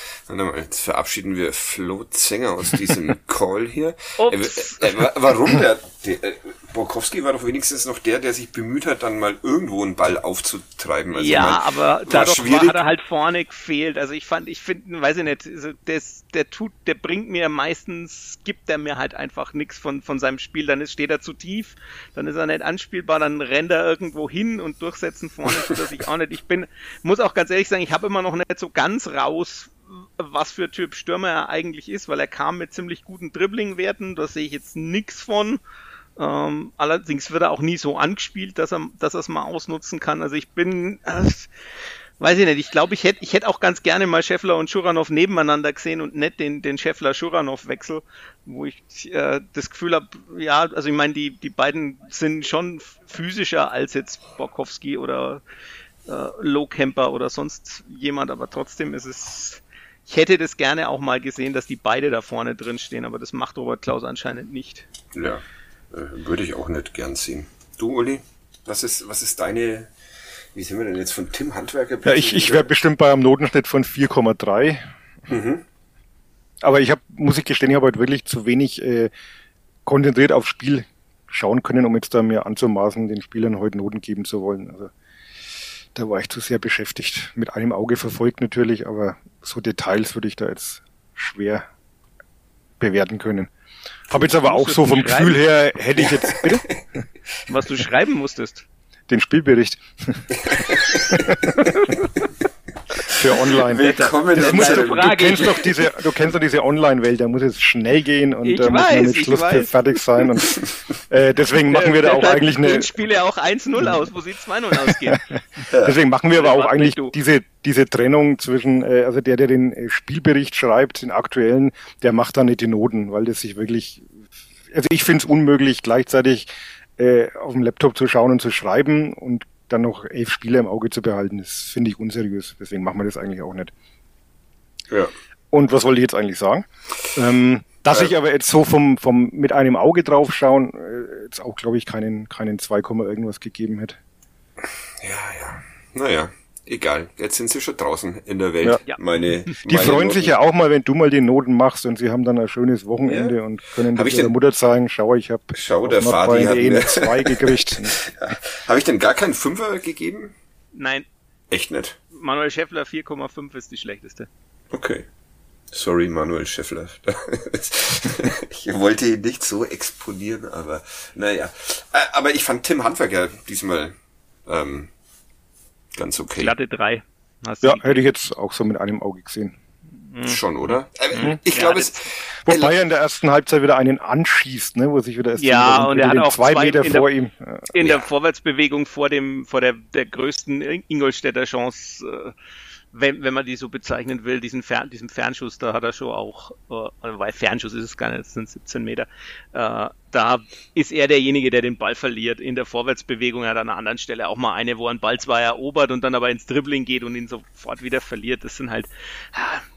jetzt verabschieden wir Flo Zenger aus diesem Call hier. Äh, äh, warum der, der äh, Borkowski war doch wenigstens noch der, der sich bemüht hat, dann mal irgendwo einen Ball aufzutreiben. Also ja, meine, aber dadurch war, hat er halt vorne gefehlt. Also ich fand, ich finde, weiß ich nicht, also das, der tut, der bringt mir meistens, gibt er mir halt einfach nichts von, von seinem Spiel. Dann ist, steht er zu tief, dann ist er nicht anspielbar, dann rennt er irgendwo hin und durchsetzen vorne tut er sich auch nicht. Ich bin, muss auch ganz ehrlich sagen, ich habe immer noch nicht so ganz raus, was für Typ Stürmer er eigentlich ist, weil er kam mit ziemlich guten Dribbling-Werten, da sehe ich jetzt nichts von. Ähm, allerdings wird er auch nie so angespielt, dass er, dass er es mal ausnutzen kann. Also ich bin, äh, weiß ich nicht, ich glaube, ich hätte ich hätte auch ganz gerne mal Scheffler und Schuranov nebeneinander gesehen und nicht den, den Scheffler-Schuranov-Wechsel, wo ich äh, das Gefühl habe, ja, also ich meine, die, die beiden sind schon physischer als jetzt Borkowski oder äh, Lowcamper oder sonst jemand, aber trotzdem ist es, ich hätte das gerne auch mal gesehen, dass die beide da vorne drin stehen, aber das macht Robert Klaus anscheinend nicht. Ja. Äh, würde ich auch nicht gern sehen. Du, Uli, was ist, was ist deine, wie sind wir denn jetzt von Tim Handwerker? Ja, ich, ich wäre bestimmt bei einem Notenschnitt von 4,3. Mhm. Aber ich habe, muss ich gestehen, ich habe heute wirklich zu wenig äh, konzentriert aufs Spiel schauen können, um jetzt da mir anzumaßen, den Spielern heute Noten geben zu wollen. Also da war ich zu sehr beschäftigt. Mit einem Auge verfolgt natürlich, aber so Details würde ich da jetzt schwer bewerten können. Habe jetzt aber auch so vom schreiben? Gefühl her, hätte ich jetzt, bitte? Was du schreiben musstest. Den Spielbericht. Für online. Willkommen das musst du, du kennst doch diese, du kennst doch diese Online-Welt, da muss es schnell gehen und da muss man mit Schluss fertig sein und äh, deswegen machen wir da auch eigentlich eine. Ich spiele auch 1-0 aus, wo sie 2-0 ausgehen. deswegen machen wir aber auch eigentlich diese diese Trennung zwischen, äh, also der, der den äh, Spielbericht schreibt, den aktuellen, der macht da nicht die Noten, weil das sich wirklich, also ich finde es unmöglich, gleichzeitig äh, auf dem Laptop zu schauen und zu schreiben und dann noch elf Spiele im Auge zu behalten. Das finde ich unseriös. Deswegen machen wir das eigentlich auch nicht. Ja. Und was wollte ich jetzt eigentlich sagen? Ähm, dass ja. ich aber jetzt so vom, vom mit einem Auge draufschauen, äh, jetzt auch, glaube ich, keinen, keinen 2, irgendwas gegeben hätte. Ja, ja. Naja egal, jetzt sind sie schon draußen in der Welt. Ja. Meine, die meine freuen Noten. sich ja auch mal, wenn du mal die Noten machst und sie haben dann ein schönes Wochenende ja. und können hab ihrer Mutter zeigen, schau, ich habe schau, der Vati hat eine 2 gekriegt. ja. Habe ich denn gar keinen Fünfer gegeben? Nein. Echt nicht? Manuel Schäffler 4,5 ist die schlechteste. Okay. Sorry, Manuel Schäffler. ich wollte ihn nicht so exponieren, aber naja. Aber ich fand Tim Handwerker diesmal ähm, ganz okay. Glatte drei. ja, hätte ich jetzt auch so mit einem Auge gesehen. Mhm. Schon, oder? Äh, mhm. Ich glaube, ja, es. Wobei er in der ersten Halbzeit wieder einen anschießt, ne, wo sich wieder erst ja, und er hat auch zwei, Meter vor ihm. In ja. der Vorwärtsbewegung vor dem, vor der, der größten Ingolstädter Chance, äh, wenn, wenn man die so bezeichnen will, diesen, Fern, diesen Fernschuss, da hat er schon auch, äh, weil Fernschuss ist es gar nicht, es sind 17 Meter, äh, da ist er derjenige, der den Ball verliert. In der Vorwärtsbewegung er hat an einer anderen Stelle auch mal eine, wo er einen Ball zwar erobert und dann aber ins Dribbling geht und ihn sofort wieder verliert. Das sind halt,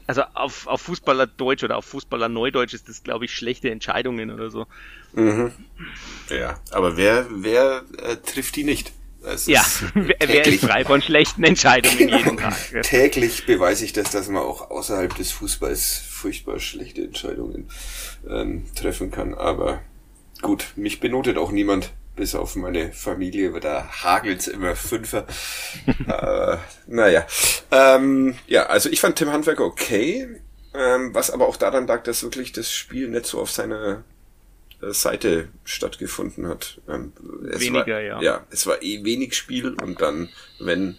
also auf, auf Fußballer Deutsch oder auf Fußballer Neudeutsch ist das, glaube ich, schlechte Entscheidungen oder so. Mhm. Ja, aber wer, wer äh, trifft die nicht? Es ja, wer ist frei von schlechten Entscheidungen jeden Tag? Täglich beweise ich das, dass man auch außerhalb des Fußballs furchtbar schlechte Entscheidungen ähm, treffen kann. Aber gut, mich benotet auch niemand, bis auf meine Familie, aber da hagelt's immer Fünfer. äh, naja. Ähm, ja, also ich fand Tim Handwerker okay, ähm, was aber auch daran lag, dass wirklich das Spiel nicht so auf seiner Seite stattgefunden hat. Ähm, Weniger, war, ja. Ja, es war eh wenig Spiel und dann, wenn,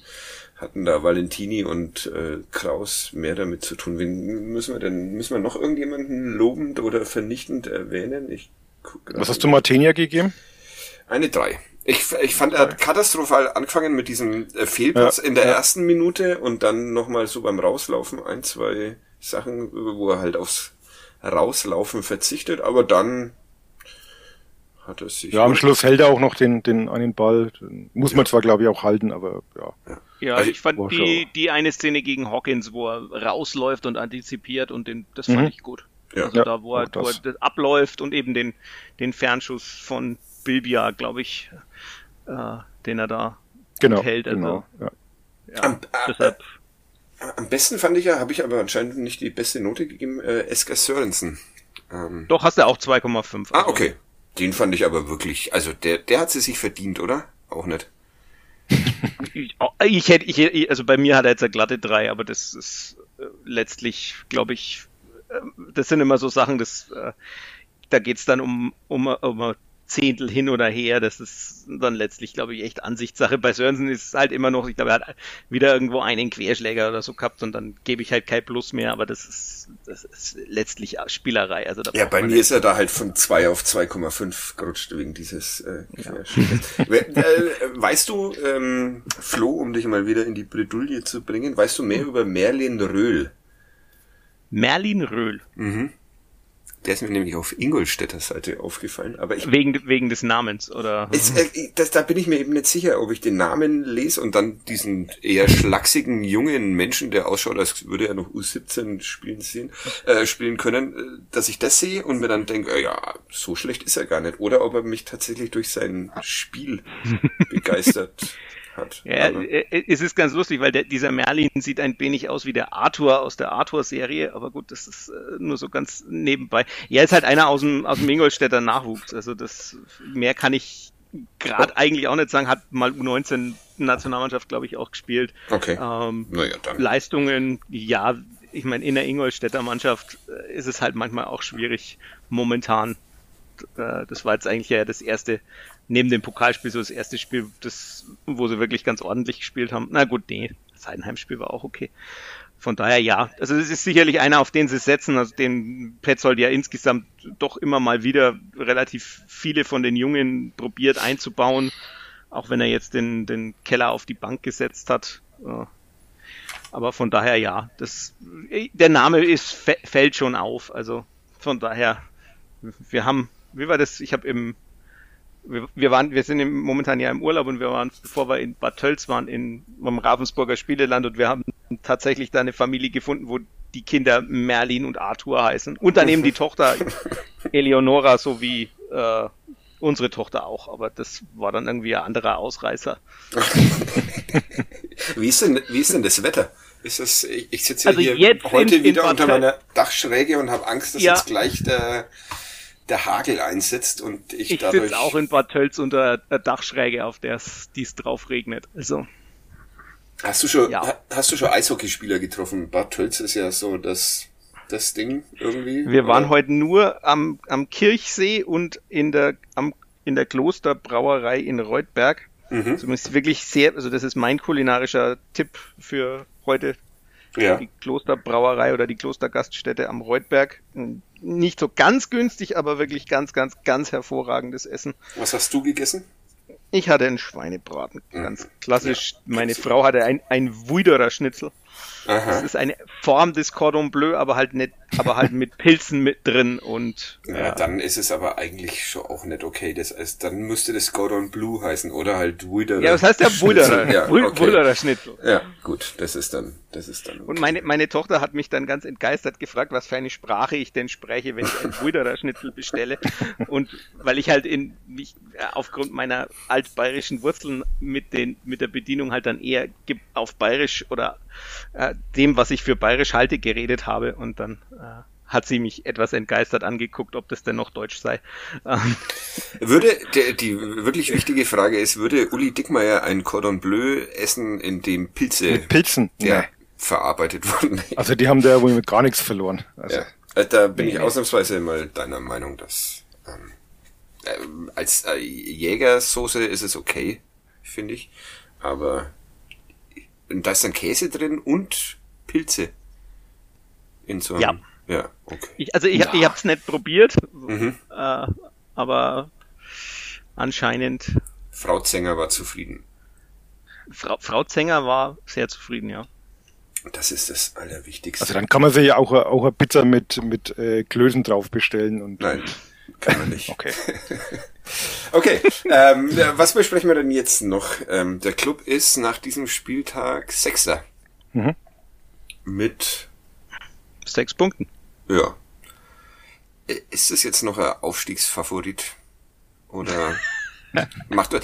hatten da Valentini und äh, Kraus mehr damit zu tun. Wen müssen wir denn, müssen wir noch irgendjemanden lobend oder vernichtend erwähnen? Ich Was hast du Martenia gegeben? Eine drei. Ich, ich fand, er hat katastrophal angefangen mit diesem äh, Fehlpass ja, in der ja. ersten Minute und dann nochmal so beim Rauslaufen ein, zwei Sachen, wo er halt aufs Rauslaufen verzichtet, aber dann hat er sich. Ja, am Schluss hält er auch noch den, den einen Ball. Den muss man zwar, glaube ich, auch halten, aber ja. Ja, ja also, ich fand die, die eine Szene gegen Hawkins, wo er rausläuft und antizipiert und den, das fand mhm. ich gut. Ja. Also da, wo er, wo er das abläuft und eben den, den Fernschuss von Bilbia, glaube ich, äh, den er da genau, hält. Also, genau, ja. ja am, äh, deshalb. Äh, am besten fand ich ja, habe ich aber anscheinend nicht die beste Note gegeben, äh, Esker Sörensen. Ähm, Doch, hast du auch 2,5. Ah, also. Ah, okay. Den fand ich aber wirklich, also der, der hat sie sich verdient, oder? Auch nicht. ich, hätte, ich, also bei mir hat er jetzt eine glatte 3, aber das ist äh, letztlich, glaube ich, äh, das sind immer so Sachen, das, äh, da geht's dann um, um, um Zehntel hin oder her. Das ist dann letztlich, glaube ich, echt Ansichtssache. Bei Sörensen ist es halt immer noch, ich glaube, er hat wieder irgendwo einen Querschläger oder so gehabt und dann gebe ich halt kein Plus mehr, aber das ist, das ist letztlich Spielerei. Also ja, bei mir ist er da halt von 2 auf 2,5 gerutscht wegen dieses äh, Querschlägers. Ja. äh, weißt du, ähm, Flo, um dich mal wieder in die Bredouille zu bringen, weißt du mehr über Merlin Röhl? Merlin Röhl. Mhm. Der ist mir nämlich auf Ingolstädter Seite aufgefallen, aber ich wegen wegen des Namens oder? Ist, äh, das, da bin ich mir eben nicht sicher, ob ich den Namen lese und dann diesen eher schlachsigen jungen Menschen, der ausschaut, als würde er noch U17 spielen sehen, äh, spielen können, äh, dass ich das sehe und mir dann denke, äh, ja, so schlecht ist er gar nicht, oder ob er mich tatsächlich durch sein Spiel begeistert hat. Ja, aber. Äh, äh, es ist ganz lustig, weil der, dieser Merlin sieht ein wenig aus wie der Arthur aus der Arthur-Serie, aber gut, das ist äh, nur so ganz nebenbei. Er ist halt einer aus dem, aus dem Ingolstädter Nachwuchs, also das, mehr kann ich gerade eigentlich auch nicht sagen, hat mal U19 Nationalmannschaft, glaube ich, auch gespielt. Okay. Ähm, naja, dann. Leistungen, ja, ich meine, in der Ingolstädter Mannschaft ist es halt manchmal auch schwierig, momentan. Das war jetzt eigentlich ja das erste neben dem Pokalspiel so das erste Spiel, das, wo sie wirklich ganz ordentlich gespielt haben. Na gut, nee, das Heidenheim-Spiel war auch okay. Von daher ja, also es ist sicherlich einer, auf den sie setzen. Also den Petzold ja insgesamt doch immer mal wieder relativ viele von den Jungen probiert einzubauen, auch wenn er jetzt den, den Keller auf die Bank gesetzt hat. Aber von daher ja, das, der Name ist, fällt schon auf. Also von daher, wir haben, wie war das? Ich habe im wir, wir waren, wir sind momentan ja im Urlaub und wir waren, bevor wir in Bad Tölz waren, in, im Ravensburger Spieleland und wir haben tatsächlich da eine Familie gefunden, wo die Kinder Merlin und Arthur heißen. Und daneben die Tochter Eleonora sowie äh, unsere Tochter auch, aber das war dann irgendwie ein anderer Ausreißer. wie, ist denn, wie ist denn das Wetter? Ist das, ich, ich sitze ja also hier heute in, wieder in unter meiner Dachschräge und habe Angst, dass ja. jetzt gleich der der Hagel einsetzt und ich, ich dadurch... Ich sitze auch in Bad Tölz unter der Dachschräge, auf der es dies drauf regnet. Also... Hast du schon, ja. hast du schon Eishockeyspieler getroffen? Bad Tölz ist ja so das, das Ding irgendwie. Wir waren heute nur am, am Kirchsee und in der, am, in der Klosterbrauerei in Reutberg. Mhm. Ist wirklich sehr, also das ist mein kulinarischer Tipp für heute. Ja. Die Klosterbrauerei oder die Klostergaststätte am Reutberg nicht so ganz günstig, aber wirklich ganz, ganz, ganz hervorragendes Essen. Was hast du gegessen? Ich hatte einen Schweinebraten, ganz klassisch. Ja, Meine Frau hatte ein, ein Wuiderer Schnitzel. Aha. Das ist eine Form des Cordon Bleu, aber halt nicht, aber halt mit Pilzen mit drin und. Ja, ja, dann ist es aber eigentlich schon auch nicht okay. Das heißt, dann müsste das Cordon Bleu heißen oder halt Wuiderer. Ja, was heißt der Wuiderer? Ja, okay. Wuiderer Schnitzel. Ja, gut, das ist dann, das ist dann. Okay. Und meine, meine Tochter hat mich dann ganz entgeistert gefragt, was für eine Sprache ich denn spreche, wenn ich ein Wuiderer Schnitzel bestelle. Und weil ich halt in, mich, aufgrund meiner altbayerischen Wurzeln mit den, mit der Bedienung halt dann eher auf bayerisch oder äh, dem, was ich für bayerisch halte, geredet habe und dann äh, hat sie mich etwas entgeistert angeguckt, ob das denn noch Deutsch sei. Ähm, würde, der, die wirklich wichtige Frage ist, würde Uli Dickmeier ein Cordon Bleu essen, in dem Pilze mit Pilzen ja, verarbeitet wurden? Also die haben da wohl mit gar nichts verloren. Also. Ja. Äh, da bin ich ausnahmsweise mal deiner Meinung, dass ähm, äh, als äh, Jägersoße ist es okay, finde ich, aber da ist dann Käse drin und Pilze. In so einem, ja. Ja, okay. Ich, also ich, ja. ich habe es nicht probiert, mhm. äh, aber anscheinend. Frau Zenger war zufrieden. Frau, Frau Zenger war sehr zufrieden, ja. Das ist das Allerwichtigste. Also dann kann man sich ja auch, auch eine Pizza mit, mit äh, Klößen drauf bestellen. Und, Nein, kann man nicht. okay. okay, ähm, was besprechen wir denn jetzt noch? Ähm, der Club ist nach diesem Spieltag Sechster. Mhm. Mit Sechs Punkten. Ja. Ist es jetzt noch ein Aufstiegsfavorit? Oder macht er.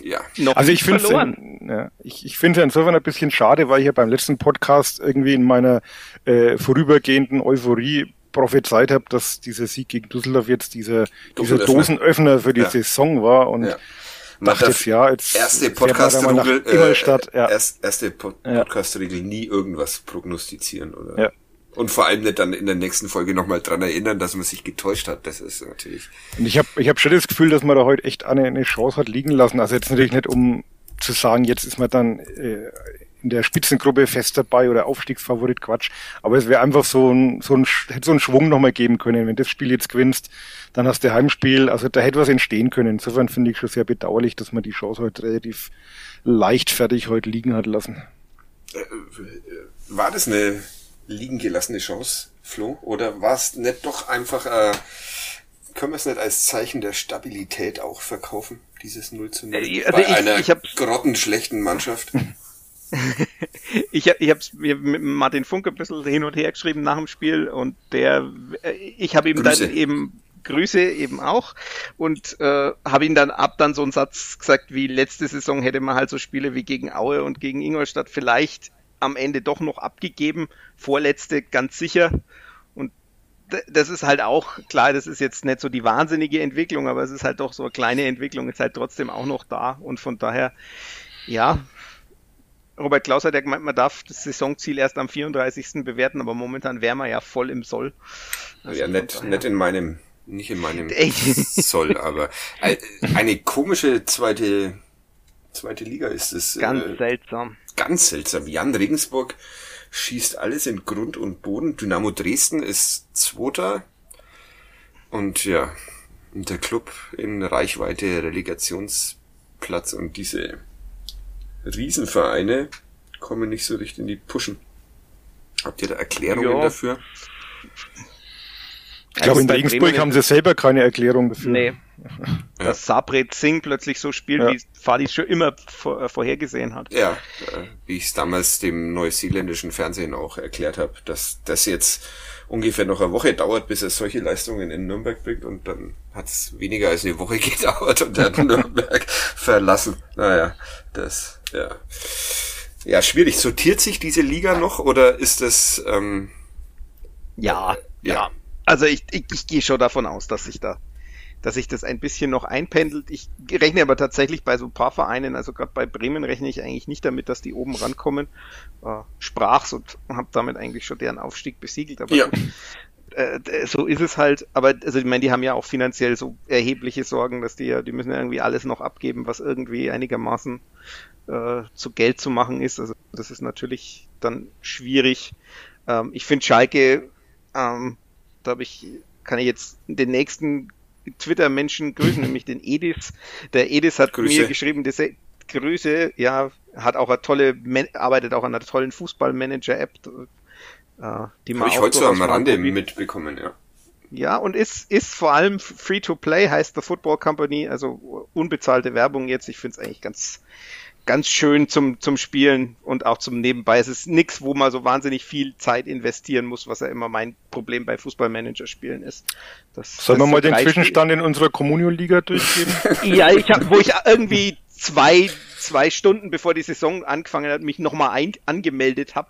Ja. Noch also ich finde ja, ich, ich finde insofern ein bisschen schade, weil ich ja beim letzten Podcast irgendwie in meiner äh, vorübergehenden Euphorie prophezeit habe, dass dieser Sieg gegen Düsseldorf jetzt dieser, dieser Dosenöffner für die ja. Saison war und ja. dachte jetzt, ja, jetzt erste Podcast-Regel, äh, ja. erst, erste Podcast-Regel nie irgendwas prognostizieren, oder? Ja. Und vor allem nicht dann in der nächsten Folge nochmal dran erinnern, dass man sich getäuscht hat. Das ist natürlich. Und ich habe ich hab schon das Gefühl, dass man da heute echt eine, eine Chance hat liegen lassen. Also jetzt natürlich nicht, um zu sagen, jetzt ist man dann äh, in der Spitzengruppe fest dabei oder Aufstiegsfavorit Quatsch. Aber es wäre einfach so ein, so ein, hätte so einen Schwung nochmal geben können. Wenn das Spiel jetzt gewinnst, dann hast du Heimspiel. Also da hätte was entstehen können. Insofern finde ich schon sehr bedauerlich, dass man die Chance heute relativ leichtfertig heute liegen hat lassen. Äh, war das eine liegen gelassene Chance, Flo? Oder war es nicht doch einfach, äh, können wir es nicht als Zeichen der Stabilität auch verkaufen, dieses 0 zu 0? Äh, also bei ich, einer ich grottenschlechten Mannschaft? ich ich habe es mit Martin Funke ein bisschen hin und her geschrieben nach dem Spiel und der, äh, ich habe ihm Grüße. dann eben Grüße eben auch und äh, habe ihn dann ab dann so einen Satz gesagt wie letzte Saison hätte man halt so Spiele wie gegen Aue und gegen Ingolstadt vielleicht am Ende doch noch abgegeben. Vorletzte ganz sicher. Und das ist halt auch, klar, das ist jetzt nicht so die wahnsinnige Entwicklung, aber es ist halt doch so eine kleine Entwicklung, ist halt trotzdem auch noch da. Und von daher, ja, Robert Klaus hat ja gemeint, man darf das Saisonziel erst am 34. bewerten, aber momentan wären wir ja voll im Soll. Also ja, nicht, nicht in meinem, nicht in meinem Soll, aber eine komische zweite, zweite Liga ist es. Ganz äh, seltsam ganz seltsam. Jan Regensburg schießt alles in Grund und Boden. Dynamo Dresden ist Zweiter. Und ja, der Club in Reichweite Relegationsplatz und diese Riesenvereine kommen nicht so richtig in die Puschen. Habt ihr da Erklärungen ja. dafür? Ich glaube, in Regensburg haben sie selber keine Erklärung dafür. Nee. Ja. Dass Sabret Singh plötzlich so spielt, ja. wie Fadi schon immer vor, äh, vorhergesehen hat. Ja, äh, wie ich es damals dem neuseeländischen Fernsehen auch erklärt habe, dass das jetzt ungefähr noch eine Woche dauert, bis er solche Leistungen in Nürnberg bringt und dann hat es weniger als eine Woche gedauert und hat Nürnberg verlassen. Naja, das, ja. Ja, schwierig. Sortiert sich diese Liga noch oder ist das ähm, ja, ja, ja. Also ich, ich, ich gehe schon davon aus, dass sich da, dass sich das ein bisschen noch einpendelt. Ich rechne aber tatsächlich bei so ein paar Vereinen, also gerade bei Bremen rechne ich eigentlich nicht damit, dass die oben rankommen. Äh, sprach's und habe damit eigentlich schon deren Aufstieg besiegelt. Aber ja. Äh, so ist es halt. Aber also ich meine, die haben ja auch finanziell so erhebliche Sorgen, dass die ja, die müssen ja irgendwie alles noch abgeben, was irgendwie einigermaßen äh, zu Geld zu machen ist. Also das ist natürlich dann schwierig. Ähm, ich finde Schalke ähm, da habe ich, kann ich jetzt den nächsten Twitter-Menschen grüßen, nämlich den Edis. Der Edis hat Grüße. mir geschrieben, dass er, Grüße, ja, hat auch eine tolle, arbeitet auch an einer tollen Fußballmanager-App, äh, die man Hab ich heute so am Rande mitbekommen, ja. Ja, und ist, ist vor allem free to play, heißt The Football Company, also unbezahlte Werbung jetzt. Ich finde es eigentlich ganz, ganz schön zum, zum Spielen und auch zum Nebenbei. Es ist nichts, wo man so wahnsinnig viel Zeit investieren muss, was ja immer mein Problem bei Fußballmanager-Spielen ist. Das, Sollen wir mal den Zwischenstand in unserer Communio-Liga durchgeben? ja, ich hab, wo ich irgendwie zwei, zwei Stunden bevor die Saison angefangen hat, mich nochmal angemeldet habe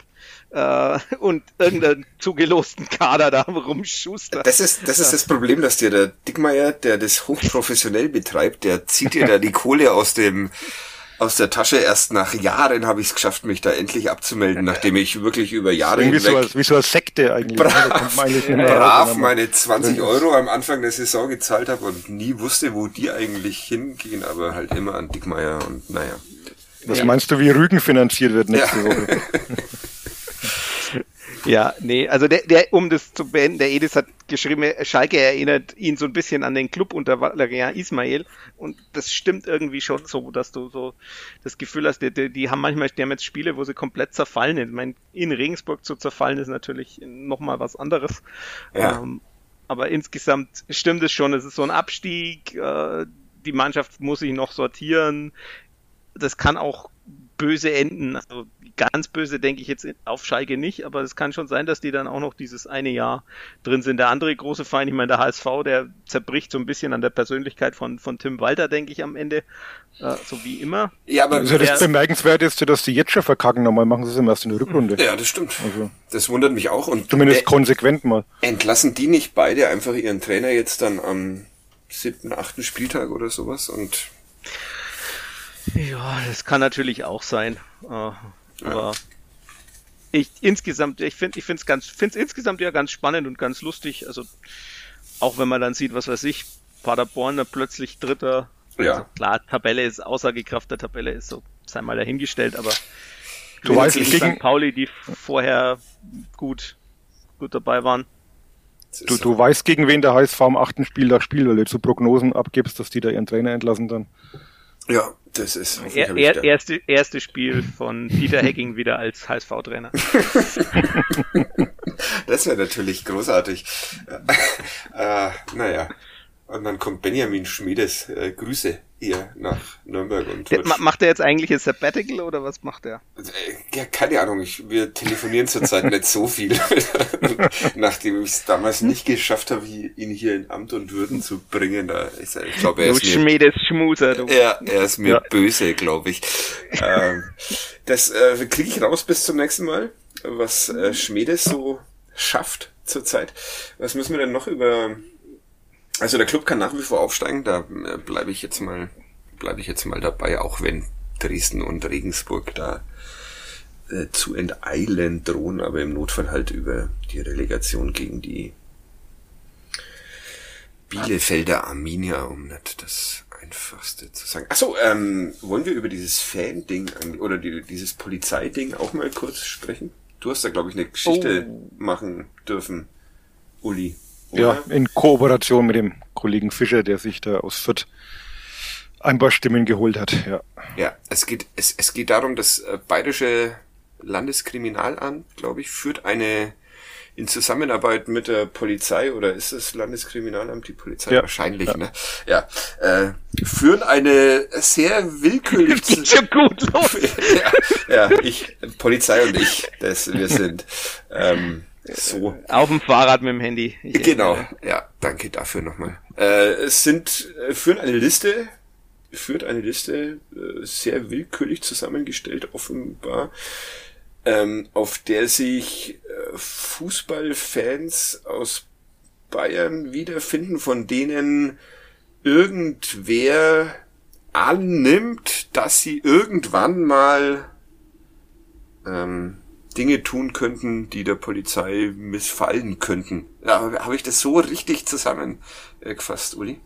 äh, und irgendeinen zugelosten Kader da rumschustert. Das ist, das ist das Problem, dass dir der Dickmeier, der das hochprofessionell betreibt, der zieht dir da die Kohle aus dem aus der Tasche. Erst nach Jahren habe ich es geschafft, mich da endlich abzumelden, nachdem ich wirklich über Jahre hinweg... Wie so, wie so eine Sekte eigentlich. Ne? Brav, eigentlich brav meine 20 Euro am Anfang der Saison gezahlt habe und nie wusste, wo die eigentlich hingehen, aber halt immer an Dickmeier und naja. Was ja. meinst du, wie Rügen finanziert wird nächste ja. Woche? Ja, nee, also der, der, um das zu beenden, der Edis hat geschrieben, Schalke erinnert ihn so ein bisschen an den Club unter Valerian Ismail und das stimmt irgendwie schon so, dass du so das Gefühl hast, die, die, die haben manchmal, die haben jetzt Spiele, wo sie komplett zerfallen sind. Ich meine, in Regensburg zu zerfallen ist natürlich nochmal was anderes. Ja. Ähm, aber insgesamt stimmt es schon, es ist so ein Abstieg, äh, die Mannschaft muss sich noch sortieren. Das kann auch böse enden. Also ganz böse denke ich jetzt auf Schalke nicht, aber es kann schon sein, dass die dann auch noch dieses eine Jahr drin sind. Der andere große Feind, ich meine, der HSV, der zerbricht so ein bisschen an der Persönlichkeit von, von Tim Walter, denke ich, am Ende. Äh, so wie immer. Ja, aber also das bemerkenswert ist, dass die jetzt schon verkacken. Normal machen sie es immer erst in der Rückrunde. Ja, das stimmt. Also, das wundert mich auch. Und zumindest konsequent mal. Entlassen die nicht beide einfach ihren Trainer jetzt dann am siebten, achten Spieltag oder sowas und ja, das kann natürlich auch sein. Uh, aber ich insgesamt, ich finde, ich finde es ganz, finde es insgesamt ja ganz spannend und ganz lustig. Also auch wenn man dann sieht, was weiß ich, Paderborn da plötzlich Dritter. Ja. Also, klar, Tabelle ist Aussagekraft der Tabelle ist so, sei mal dahingestellt, aber du weißt, gegen St. Pauli, die vorher gut, gut dabei waren. Du, du weißt, gegen wen der HSV am achten Spieltag spielt, weil du zu Prognosen abgibst, dass die da ihren Trainer entlassen dann. Ja, das ist er, er, erste, erste Spiel von Peter Hacking wieder als HSV-Trainer. das wäre natürlich großartig. äh, naja. Und dann kommt Benjamin Schmiedes. Äh, Grüße hier nach Nürnberg und Der, macht er jetzt eigentlich ein Sabbatical oder was macht er? Äh, ja, keine Ahnung. Ich, wir telefonieren zurzeit nicht so viel, nachdem ich es damals nicht geschafft habe, ihn hier in Amt und Würden zu bringen. Da ist er, ich glaube, er ist mir, Schmuser, du. Ja, er ist mir ja. böse, glaube ich. ähm, das äh, kriege ich raus bis zum nächsten Mal, was äh, Schmedes so schafft zurzeit. Was müssen wir denn noch über also der Club kann nach wie vor aufsteigen, da äh, bleibe ich jetzt mal, bleibe ich jetzt mal dabei, auch wenn Dresden und Regensburg da äh, zu enteilen drohen, aber im Notfall halt über die Relegation gegen die Bielefelder Arminia, um nicht das einfachste zu sagen. Achso, ähm, wollen wir über dieses Fan-Ding oder die, dieses Polizeiding auch mal kurz sprechen? Du hast da, glaube ich, eine Geschichte oh. machen dürfen, Uli. Ja, in Kooperation mit dem Kollegen Fischer, der sich da aus Fürth ein paar Stimmen geholt hat. Ja, ja es, geht, es, es geht darum, das äh, Bayerische Landeskriminalamt, glaube ich, führt eine in Zusammenarbeit mit der Polizei oder ist das Landeskriminalamt die Polizei ja. wahrscheinlich ja. ne ja äh, führen eine sehr willkürlich Geht schon gut los. ja, ja ich Polizei und ich das wir sind ähm, so. Auf dem Fahrrad mit dem Handy. Ich genau, erinnere. ja, danke dafür nochmal. Äh, es sind, äh, führen eine Liste, führt eine Liste, äh, sehr willkürlich zusammengestellt, offenbar, ähm, auf der sich äh, Fußballfans aus Bayern wiederfinden, von denen irgendwer annimmt, dass sie irgendwann mal ähm, Dinge tun könnten, die der Polizei missfallen könnten. Ja, Habe ich das so richtig zusammengefasst, Uli?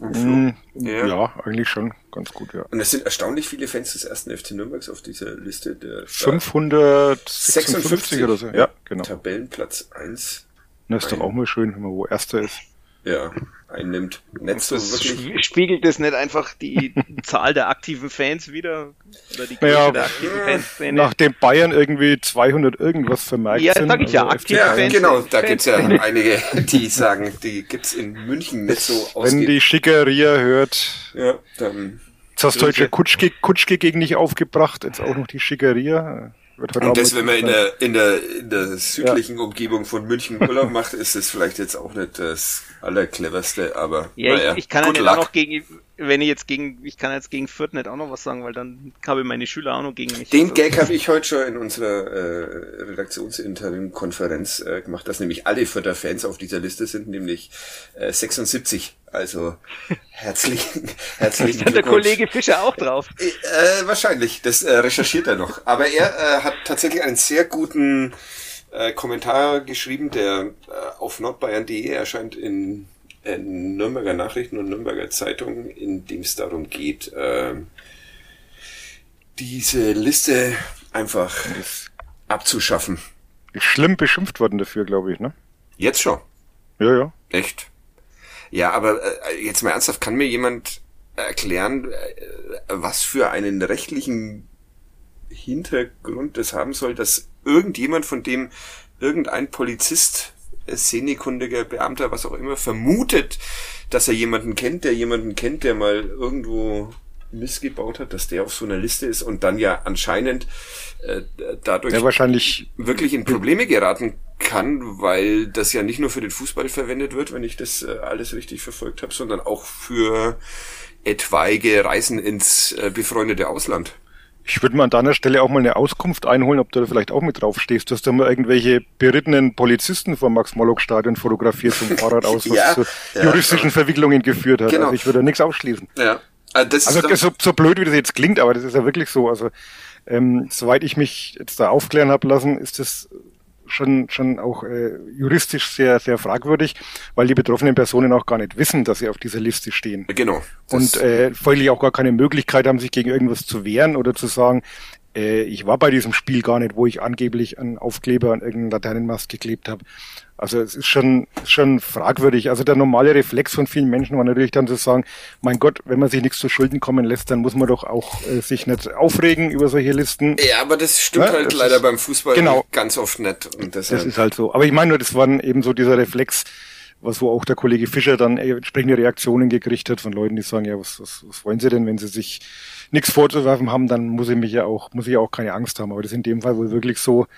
Mm, ja. ja. eigentlich schon ganz gut, ja. Und es sind erstaunlich viele Fans des ersten FC Nürnbergs auf dieser Liste. Der 556 oder so. Ja, genau. Tabellenplatz 1. Das ist doch auch mal schön, wenn man wo Erster ist. Ja, einnimmt. Nicht so wirklich. Spiegelt das nicht einfach die Zahl der aktiven Fans wieder? Oder die naja, der aktiven Fans? Nachdem Bayern irgendwie 200 irgendwas vermerkt ja, sind. Sag ich ja, also aktive ja, Fans. Genau, da gibt's ja einige, die sagen, die gibt's in München nicht so aus. Wenn die Schickeria hört. Ja, dann. Jetzt hast du heute Kutschke, Kutschke gegen dich aufgebracht, jetzt auch noch die Schickeria. Und das, wenn man in der, in der, in der südlichen ja. Umgebung von München Urlaub macht, ist es vielleicht jetzt auch nicht das allercleverste, aber ja, naja, ich, ich kann ja nicht auch noch gegen, wenn ich jetzt gegen, ich kann jetzt gegen Fürth nicht auch noch was sagen, weil dann habe ich meine Schüler auch noch gegen mich. Den also. Gag habe ich heute schon in unserer äh, redaktionsinternen Konferenz äh, gemacht, dass nämlich alle Fürther Fans auf dieser Liste sind, nämlich äh, 76. Also herzlichen, herzlichen Ist der Kollege Fischer auch drauf? Äh, äh, wahrscheinlich, das äh, recherchiert er noch. Aber er äh, hat tatsächlich einen sehr guten äh, Kommentar geschrieben, der äh, auf nordbayern.de erscheint in, in Nürnberger Nachrichten und Nürnberger Zeitung, in dem es darum geht, äh, diese Liste einfach abzuschaffen. schlimm beschimpft worden dafür, glaube ich, ne? Jetzt schon? Ja, ja. Echt? Ja, aber äh, jetzt mal ernsthaft, kann mir jemand erklären, äh, was für einen rechtlichen Hintergrund das haben soll, dass irgendjemand, von dem irgendein Polizist, äh, szenekundiger Beamter, was auch immer, vermutet, dass er jemanden kennt, der jemanden kennt, der mal irgendwo missgebaut hat, dass der auf so einer Liste ist und dann ja anscheinend äh, dadurch ja, wahrscheinlich wirklich in Probleme geraten kann, weil das ja nicht nur für den Fußball verwendet wird, wenn ich das äh, alles richtig verfolgt habe, sondern auch für etwaige Reisen ins äh, befreundete Ausland. Ich würde mal an deiner Stelle auch mal eine Auskunft einholen, ob du da vielleicht auch mit drauf stehst. Du hast da mal irgendwelche berittenen Polizisten vom Max-Morlock-Stadion fotografiert vom Fahrrad aus, was ja, zu ja, juristischen. Verwicklungen geführt hat. Genau. Also ich würde da nichts ausschließen. Ja. Also, das also so, so blöd, wie das jetzt klingt, aber das ist ja wirklich so. Also ähm, soweit ich mich jetzt da aufklären habe lassen, ist das schon, schon auch äh, juristisch sehr, sehr fragwürdig, weil die betroffenen Personen auch gar nicht wissen, dass sie auf dieser Liste stehen. Genau. Und äh, folglich auch gar keine Möglichkeit haben, sich gegen irgendwas zu wehren oder zu sagen, äh, ich war bei diesem Spiel gar nicht, wo ich angeblich einen Aufkleber an irgendeinen Laternenmast geklebt habe. Also es ist schon, schon fragwürdig. Also der normale Reflex von vielen Menschen war natürlich dann zu sagen, mein Gott, wenn man sich nichts zu Schulden kommen lässt, dann muss man doch auch äh, sich nicht aufregen über solche Listen. Ja, aber das stimmt ja, halt das leider ist, beim Fußball genau, ganz oft nicht. Das ist halt so. Aber ich meine nur, das war eben so dieser Reflex, was wo auch der Kollege Fischer dann entsprechende Reaktionen gekriegt hat von Leuten, die sagen, ja, was, was, was wollen sie denn, wenn sie sich nichts vorzuwerfen haben, dann muss ich mich ja auch, muss ich ja auch keine Angst haben. Aber das ist in dem Fall wohl wirklich so,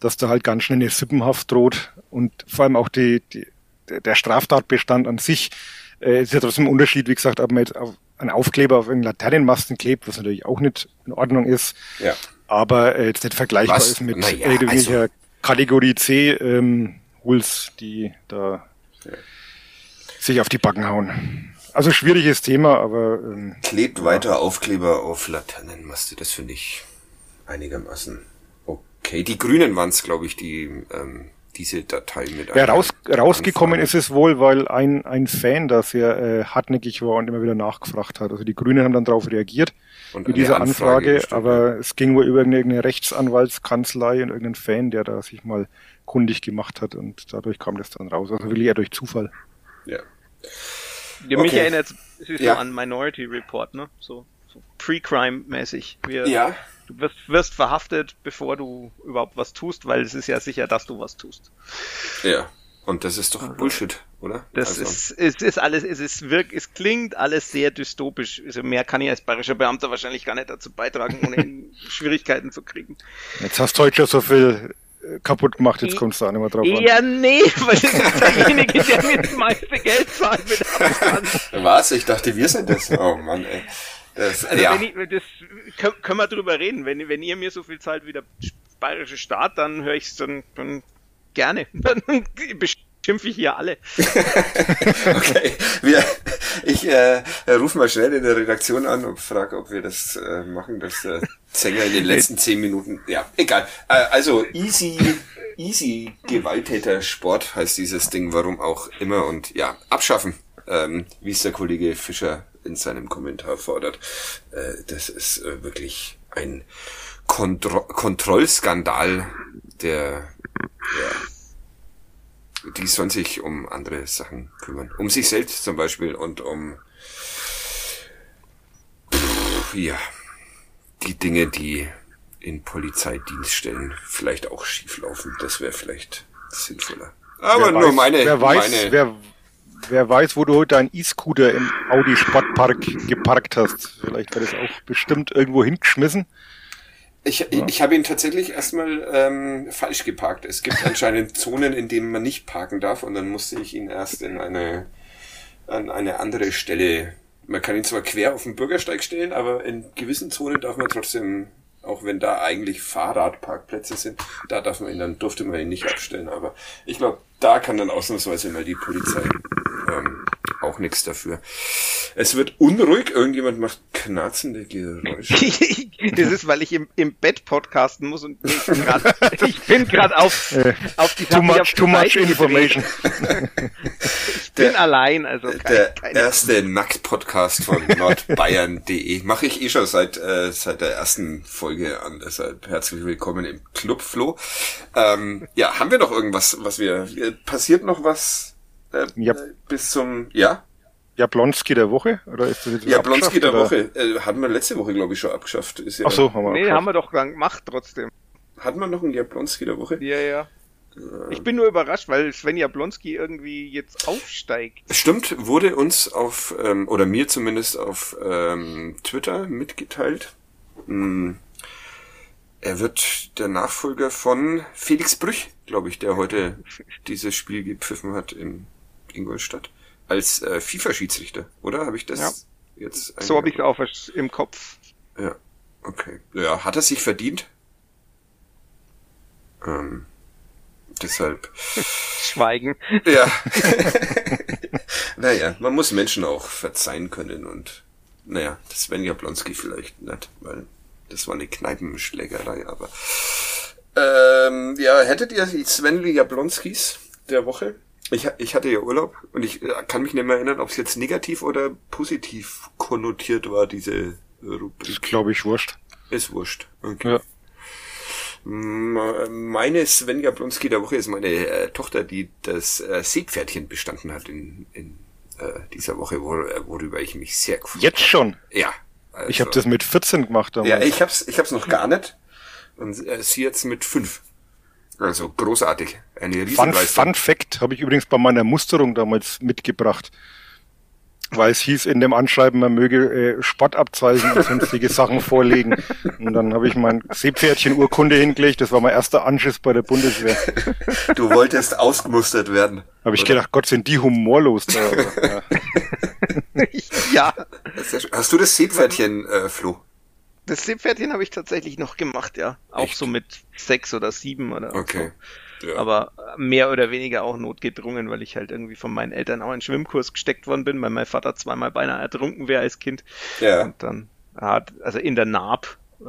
dass da halt ganz schnell eine Sippenhaft droht und vor allem auch die, die der Straftatbestand an sich äh, ist ja trotzdem ein Unterschied, wie gesagt, ob man jetzt auf einen Aufkleber auf irgendeinen Laternenmasten klebt, was natürlich auch nicht in Ordnung ist, ja. aber äh, jetzt nicht vergleichbar was? ist mit naja, irgendwelcher also. Kategorie C ähm, Hools, die da ja. sich auf die Backen hauen. Also schwieriges Thema, aber ähm, klebt ja. weiter Aufkleber auf Laternenmaste, das finde ich einigermaßen Okay, die Grünen waren es, glaube ich, die ähm, diese Datei mit. Ja, raus, rausgekommen ist es wohl, weil ein, ein Fan da sehr äh, hartnäckig war und immer wieder nachgefragt hat. Also die Grünen haben dann darauf reagiert und mit dieser Anfrage, Anfrage aber es ging wohl über irgendeine Rechtsanwaltskanzlei und irgendeinen Fan, der da sich mal kundig gemacht hat und dadurch kam das dann raus. Also wirklich eher durch Zufall. Ja. ja mich okay. erinnert es ja. so an Minority Report, ne? So, so Pre-Crime-mäßig. Ja Du wirst, wirst verhaftet, bevor du überhaupt was tust, weil es ist ja sicher, dass du was tust. Ja. Und das ist doch also, Bullshit, oder? Das also. ist, es ist alles, es ist wirk, es klingt alles sehr dystopisch. Also mehr kann ich als bayerischer Beamter wahrscheinlich gar nicht dazu beitragen, ohne Schwierigkeiten zu kriegen. Jetzt hast du heute schon so viel äh, kaputt gemacht, jetzt kommst du auch nicht mehr drauf an. Ja, nee, weil das ist derjenige, der mir das meiste Geld zahlt mit Abstand. Was? Ich dachte, wir sind das. Oh Mann, ey. Das, also ja. wenn ich, das können, können wir drüber reden. Wenn, wenn ihr mir so viel zahlt wie der bayerische Staat, dann höre ich es dann, dann gerne. Dann beschimpfe ich hier alle. okay, wir, ich äh, rufe mal schnell in der Redaktion an und frage, ob wir das äh, machen, dass der Sänger in den letzten zehn Minuten. Ja, egal. Äh, also easy, easy Gewalttäter Sport heißt dieses Ding, warum auch immer und ja, abschaffen, ähm, wie es der Kollege Fischer in seinem Kommentar fordert. Äh, das ist äh, wirklich ein Kontro Kontrollskandal, der ja, die sollen sich um andere Sachen kümmern. Um sich selbst zum Beispiel und um pff, ja, die Dinge, die in Polizeidienststellen vielleicht auch schieflaufen. Das wäre vielleicht sinnvoller. Aber wer nur weiß, meine, wer weiß, meine wer, wer weiß, wo du heute deinen E-Scooter im Audi Sportpark geparkt hast. Vielleicht wird es auch bestimmt irgendwo hingeschmissen. Ich, ja. ich habe ihn tatsächlich erstmal ähm, falsch geparkt. Es gibt anscheinend Zonen, in denen man nicht parken darf und dann musste ich ihn erst in eine, an eine andere Stelle. Man kann ihn zwar quer auf den Bürgersteig stellen, aber in gewissen Zonen darf man trotzdem, auch wenn da eigentlich Fahrradparkplätze sind, da darf man ihn dann, durfte man ihn nicht abstellen. Aber ich glaube, da kann dann ausnahmsweise mal die Polizei auch nichts dafür. Es wird unruhig, irgendjemand macht knarzende Geräusche. das ist, weil ich im, im Bett podcasten muss und ich bin gerade auf, äh, auf die Too much, auf too much information. ich bin der, allein, also kein, Der keine erste Nackt-Podcast von nordbayern.de mache ich eh schon seit, äh, seit der ersten Folge an, deshalb herzlich willkommen im Club Flo. Ähm, ja, haben wir noch irgendwas, was wir, passiert noch was äh, ja. bis zum, ja? Jablonski der Woche? Oder ist das jetzt Jablonski der oder? Woche. Äh, hatten wir letzte Woche, glaube ich, schon abgeschafft. Ist ja Ach so, haben wir Nee, haben wir doch gemacht trotzdem. Hatten wir noch einen Jablonski der Woche? Ja, ja. Ich bin nur überrascht, weil Sven Jablonski irgendwie jetzt aufsteigt. Stimmt, wurde uns auf, ähm, oder mir zumindest auf ähm, Twitter mitgeteilt. Hm, er wird der Nachfolger von Felix Brüch, glaube ich, der heute dieses Spiel gepfiffen hat in Ingolstadt als äh, FIFA-Schiedsrichter, oder? Habe ich das ja. jetzt? So habe ich auch im Kopf. Ja, okay. Ja, hat er sich verdient? Ähm, deshalb. Schweigen. Ja. naja, man muss Menschen auch verzeihen können und naja, das Sven Jablonski vielleicht nicht, weil das war eine Kneipenschlägerei, aber ähm, ja, hättet ihr die Sven Jablonskis der Woche? Ich, ich hatte ja Urlaub und ich äh, kann mich nicht mehr erinnern, ob es jetzt negativ oder positiv konnotiert war, diese Rubrik. Ist, glaube ich, wurscht. Ist wurscht. Okay. Ja. Meine Sven Jablonski der Woche ist meine äh, Tochter, die das äh, Seepferdchen bestanden hat in, in äh, dieser Woche, wor äh, worüber ich mich sehr gefreut Jetzt schon? Ja. Also, ich habe das mit 14 gemacht. Damals. Ja, ich hab's, ich hab's noch gar nicht. Und äh, sie jetzt mit 5. Also großartig. Eine Riesenleistung. Fun, Fun Fact habe ich übrigens bei meiner Musterung damals mitgebracht. Weil es hieß in dem Anschreiben, man möge äh, Spottabzeichen und sonstige Sachen vorlegen. Und dann habe ich mein Seepferdchen-Urkunde hingelegt. Das war mein erster Anschiss bei der Bundeswehr. Du wolltest ausgemustert werden. Habe ich gedacht, Gott, sind die humorlos da. ja. ja. Hast du das Seepferdchen, äh, Flo? Das Seepferdchen habe ich tatsächlich noch gemacht, ja. Auch Echt? so mit sechs oder sieben oder okay. so. Ja. Aber mehr oder weniger auch notgedrungen, weil ich halt irgendwie von meinen Eltern auch in Schwimmkurs gesteckt worden bin, weil mein Vater zweimal beinahe ertrunken wäre als Kind. Ja. Und dann hat, also in der Naab. Äh,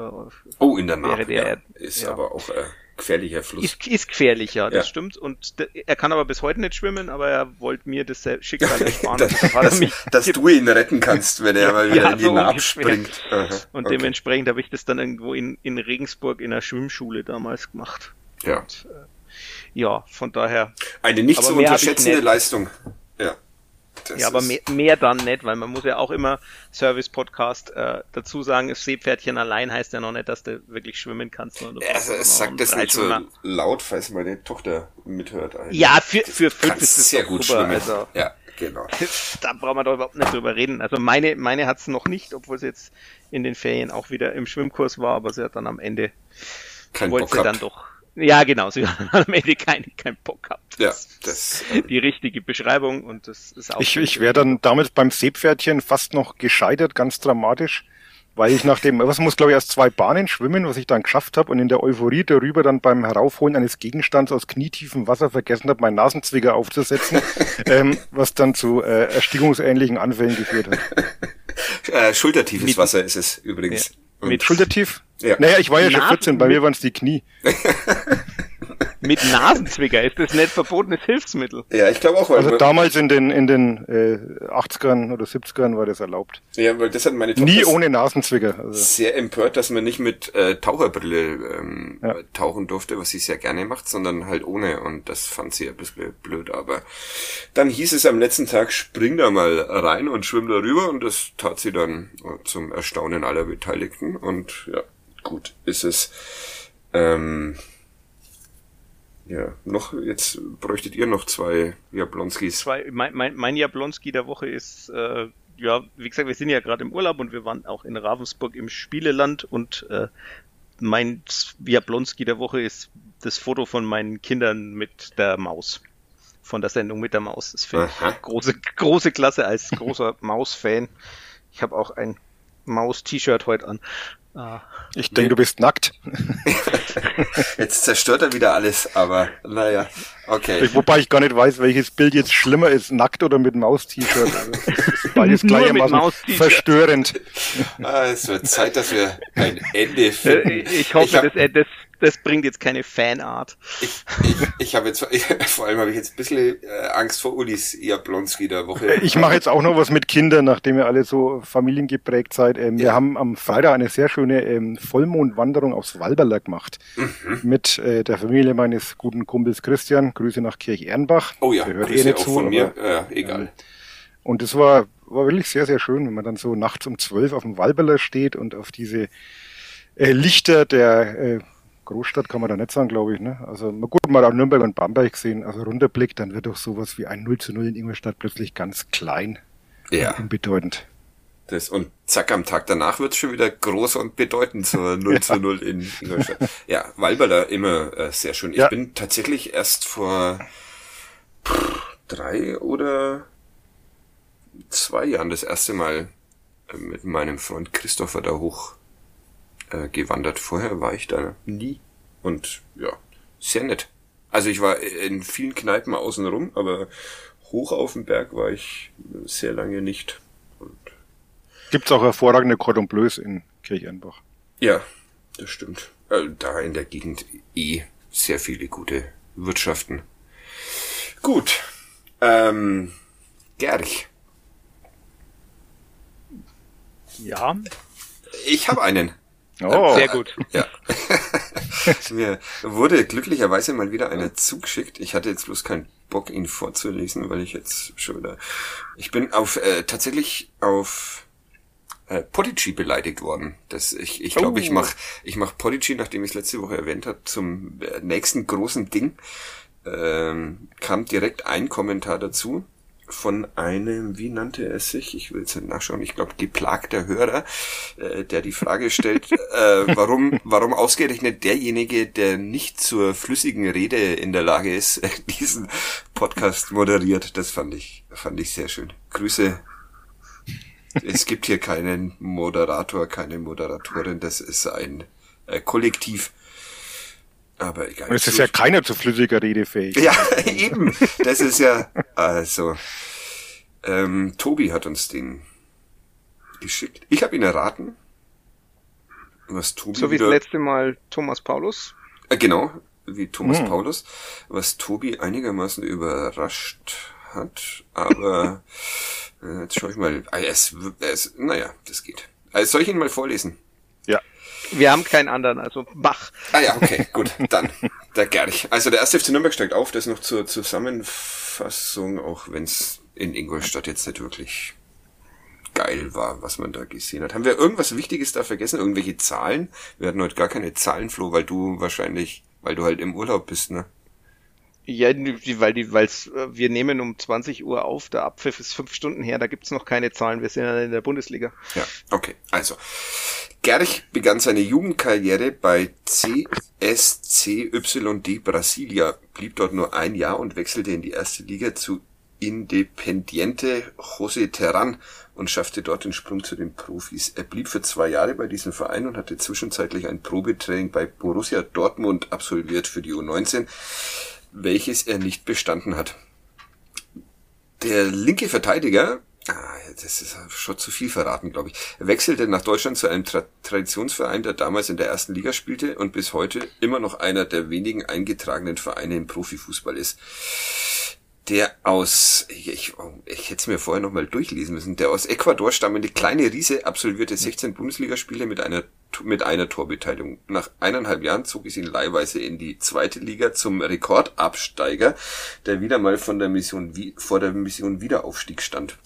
oh, in der Naab. Der, ja. Ist ja. aber auch äh, gefährlicher Fluss. Ist, ist gefährlich, ja, das ja. stimmt. Und er kann aber bis heute nicht schwimmen, aber er wollte mir das Schicksal ersparen. das, dass, dass du ihn retten kannst, wenn er mal wieder ja, in die so Naab springt. und okay. dementsprechend habe ich das dann irgendwo in, in Regensburg in der Schwimmschule damals gemacht. Ja. Und, äh, ja, von daher. Eine nicht zu unterschätzende Leistung. Ja. Das ja, aber mehr, mehr, dann nicht, weil man muss ja auch immer Service-Podcast äh, dazu sagen, das Seepferdchen allein heißt ja noch nicht, dass du wirklich schwimmen kannst. Ja, also es sagt das nicht so laut, falls meine Tochter mithört. Eigentlich. Ja, für, für fünf ist es sehr gut super, schwimmen. Also, ja, genau. da brauchen wir doch überhaupt nicht drüber reden. Also meine, meine hat's noch nicht, obwohl sie jetzt in den Ferien auch wieder im Schwimmkurs war, aber sie hat dann am Ende Kein wollte Bock sie dann doch ja, genau, sie haben am Ende keinen kein Bock gehabt. Ja, das äh, die richtige Beschreibung und das ist auch. Ich, ich wäre dann damals beim Seepferdchen fast noch gescheitert, ganz dramatisch, weil ich nach dem, was muss glaube ich erst zwei Bahnen schwimmen, was ich dann geschafft habe und in der Euphorie darüber dann beim Heraufholen eines Gegenstands aus knietiefem Wasser vergessen habe, meinen Nasenzwieger aufzusetzen, ähm, was dann zu äh, erstickungsähnlichen Anfällen geführt hat. Äh, schultertiefes Wasser ist es übrigens. Ja. Mit Schultertief? Ja. Naja, ich war ja schon 14, bei mir waren es die Knie. Mit Nasenzwicker ist das nicht verbotenes Hilfsmittel. Ja, ich glaube auch. Weil also damals in den in den äh, 80ern oder 70ern war das erlaubt. Ja, weil das hat meine Tochter Nie ohne Nasenzwicker. Also. Sehr empört, dass man nicht mit äh, Taucherbrille ähm, ja. tauchen durfte, was sie sehr gerne macht, sondern halt ohne. Und das fand sie ein bisschen blöd. Aber dann hieß es am letzten Tag, spring da mal rein und schwimm da rüber. Und das tat sie dann äh, zum Erstaunen aller Beteiligten. Und ja, gut ist es. Ähm, ja, noch, jetzt bräuchtet ihr noch zwei Jablonskis. Zwei, mein, mein, mein Jablonski der Woche ist, äh, ja, wie gesagt, wir sind ja gerade im Urlaub und wir waren auch in Ravensburg im Spieleland und äh, mein Jablonski der Woche ist das Foto von meinen Kindern mit der Maus. Von der Sendung mit der Maus. Das finde ich große, große Klasse als großer Maus-Fan. Ich habe auch ein Maus-T-Shirt heute an. Ah, ich denke, du bist nackt. Jetzt zerstört er wieder alles, aber naja. Okay. Wobei ich gar nicht weiß, welches Bild jetzt schlimmer ist, nackt oder mit Maus-T-Shirt. Also, das ist beides gleichermaßen verstörend. Ah, es wird Zeit, dass wir ein Ende finden. Äh, ich hoffe, ich hab, das, das, das bringt jetzt keine Fanart. Ich, ich, ich habe jetzt, ich, vor allem habe ich jetzt ein bisschen äh, Angst vor Ulis Jablonski der Woche. Ich mache jetzt auch noch was mit Kindern, nachdem ihr alle so familiengeprägt seid. Ähm, ja. Wir haben am Freitag eine sehr schöne ähm, Vollmondwanderung aufs Walberler gemacht. Mhm. Mit äh, der Familie meines guten Kumpels Christian. Grüße nach Kirch-Ehrenbach. Oh ja, hört Grüße eh nicht auch zu, von mir. Aber, ja, egal. Ähm, und es war, war wirklich sehr, sehr schön, wenn man dann so nachts um zwölf auf dem Walberler steht und auf diese äh, Lichter der äh, Großstadt kann man da nicht sagen, glaube ich. Ne? Also gut, mal auch Nürnberg und Bamberg gesehen, also runterblickt, dann wird doch sowas wie ein 0 zu 0 in Ingolstadt plötzlich ganz klein ja. und unbedeutend. Das, und zack, am Tag danach wird's schon wieder groß und bedeutend zur 0 ja. zu 0 in Ingolstadt. ja, Walberler immer äh, sehr schön. Ich ja. bin tatsächlich erst vor pff, drei oder zwei Jahren das erste Mal äh, mit meinem Freund Christopher da hoch äh, gewandert. Vorher war ich da nie. Und ja, sehr nett. Also ich war in vielen Kneipen außenrum, aber hoch auf dem Berg war ich sehr lange nicht. Und Gibt's auch hervorragende Cordon Bleus in Kirchernbach. Ja, das stimmt. Äh, da in der Gegend eh sehr viele gute Wirtschaften. Gut. Ähm, Gerch. Ja. Ich habe einen. Oh, sehr gut. Ja. Mir wurde glücklicherweise mal wieder einer zugeschickt. Ich hatte jetzt bloß keinen Bock, ihn vorzulesen, weil ich jetzt schon wieder. Ich bin auf äh, tatsächlich auf äh, Podigy beleidigt worden. Das ich ich glaube, oh. ich mach ich mach Podigy, nachdem ich es letzte Woche erwähnt habe, zum äh, nächsten großen Ding. Ähm, kam direkt ein Kommentar dazu von einem, wie nannte er sich? Ich will es nicht nachschauen. Ich glaube, geplagter Hörer, äh, der die Frage stellt, äh, warum, warum ausgerechnet derjenige, der nicht zur flüssigen Rede in der Lage ist, diesen Podcast moderiert. Das fand ich, fand ich sehr schön. Grüße. Es gibt hier keinen Moderator, keine Moderatorin. Das ist ein äh, Kollektiv. Aber egal. Und es ist ja keiner zu flüssiger Rede fähig. Ja, eben. Das ist ja, also, ähm, Tobi hat uns den geschickt. Ich habe ihn erraten. Was Tobi so wie das letzte Mal Thomas Paulus. Äh, genau, wie Thomas hm. Paulus. Was Tobi einigermaßen überrascht hat, aber äh, jetzt schaue ich mal. Ah, es, es, naja, das geht. Also soll ich ihn mal vorlesen? Wir haben keinen anderen, also Bach. Ah ja, okay, gut, dann der Gerch. Also der erste FC Nürnberg steigt auf, das noch zur Zusammenfassung, auch wenn es in Ingolstadt jetzt nicht wirklich geil war, was man da gesehen hat. Haben wir irgendwas Wichtiges da vergessen? Irgendwelche Zahlen? Wir hatten heute gar keine Zahlenfloh, weil du wahrscheinlich, weil du halt im Urlaub bist, ne? Ja, weil die, weil's, äh, wir nehmen um 20 Uhr auf, der Abpfiff ist fünf Stunden her, da gibt's noch keine Zahlen, wir sind ja in der Bundesliga. Ja, okay, also. Gerch begann seine Jugendkarriere bei CSCYD Brasilia, blieb dort nur ein Jahr und wechselte in die erste Liga zu Independiente José Terran und schaffte dort den Sprung zu den Profis. Er blieb für zwei Jahre bei diesem Verein und hatte zwischenzeitlich ein Probetraining bei Borussia Dortmund absolviert für die U19 welches er nicht bestanden hat. Der linke Verteidiger, ah, das ist schon zu viel verraten, glaube ich, wechselte nach Deutschland zu einem Tra Traditionsverein, der damals in der ersten Liga spielte und bis heute immer noch einer der wenigen eingetragenen Vereine im Profifußball ist der aus, ich, ich, hätte es mir vorher nochmal durchlesen müssen, der aus Ecuador stammende kleine Riese absolvierte 16 Bundesligaspiele mit einer, mit einer Torbeteiligung. Nach eineinhalb Jahren zog es ihn leihweise in die zweite Liga zum Rekordabsteiger, der wieder mal von der Mission, vor der Mission Wiederaufstieg stand.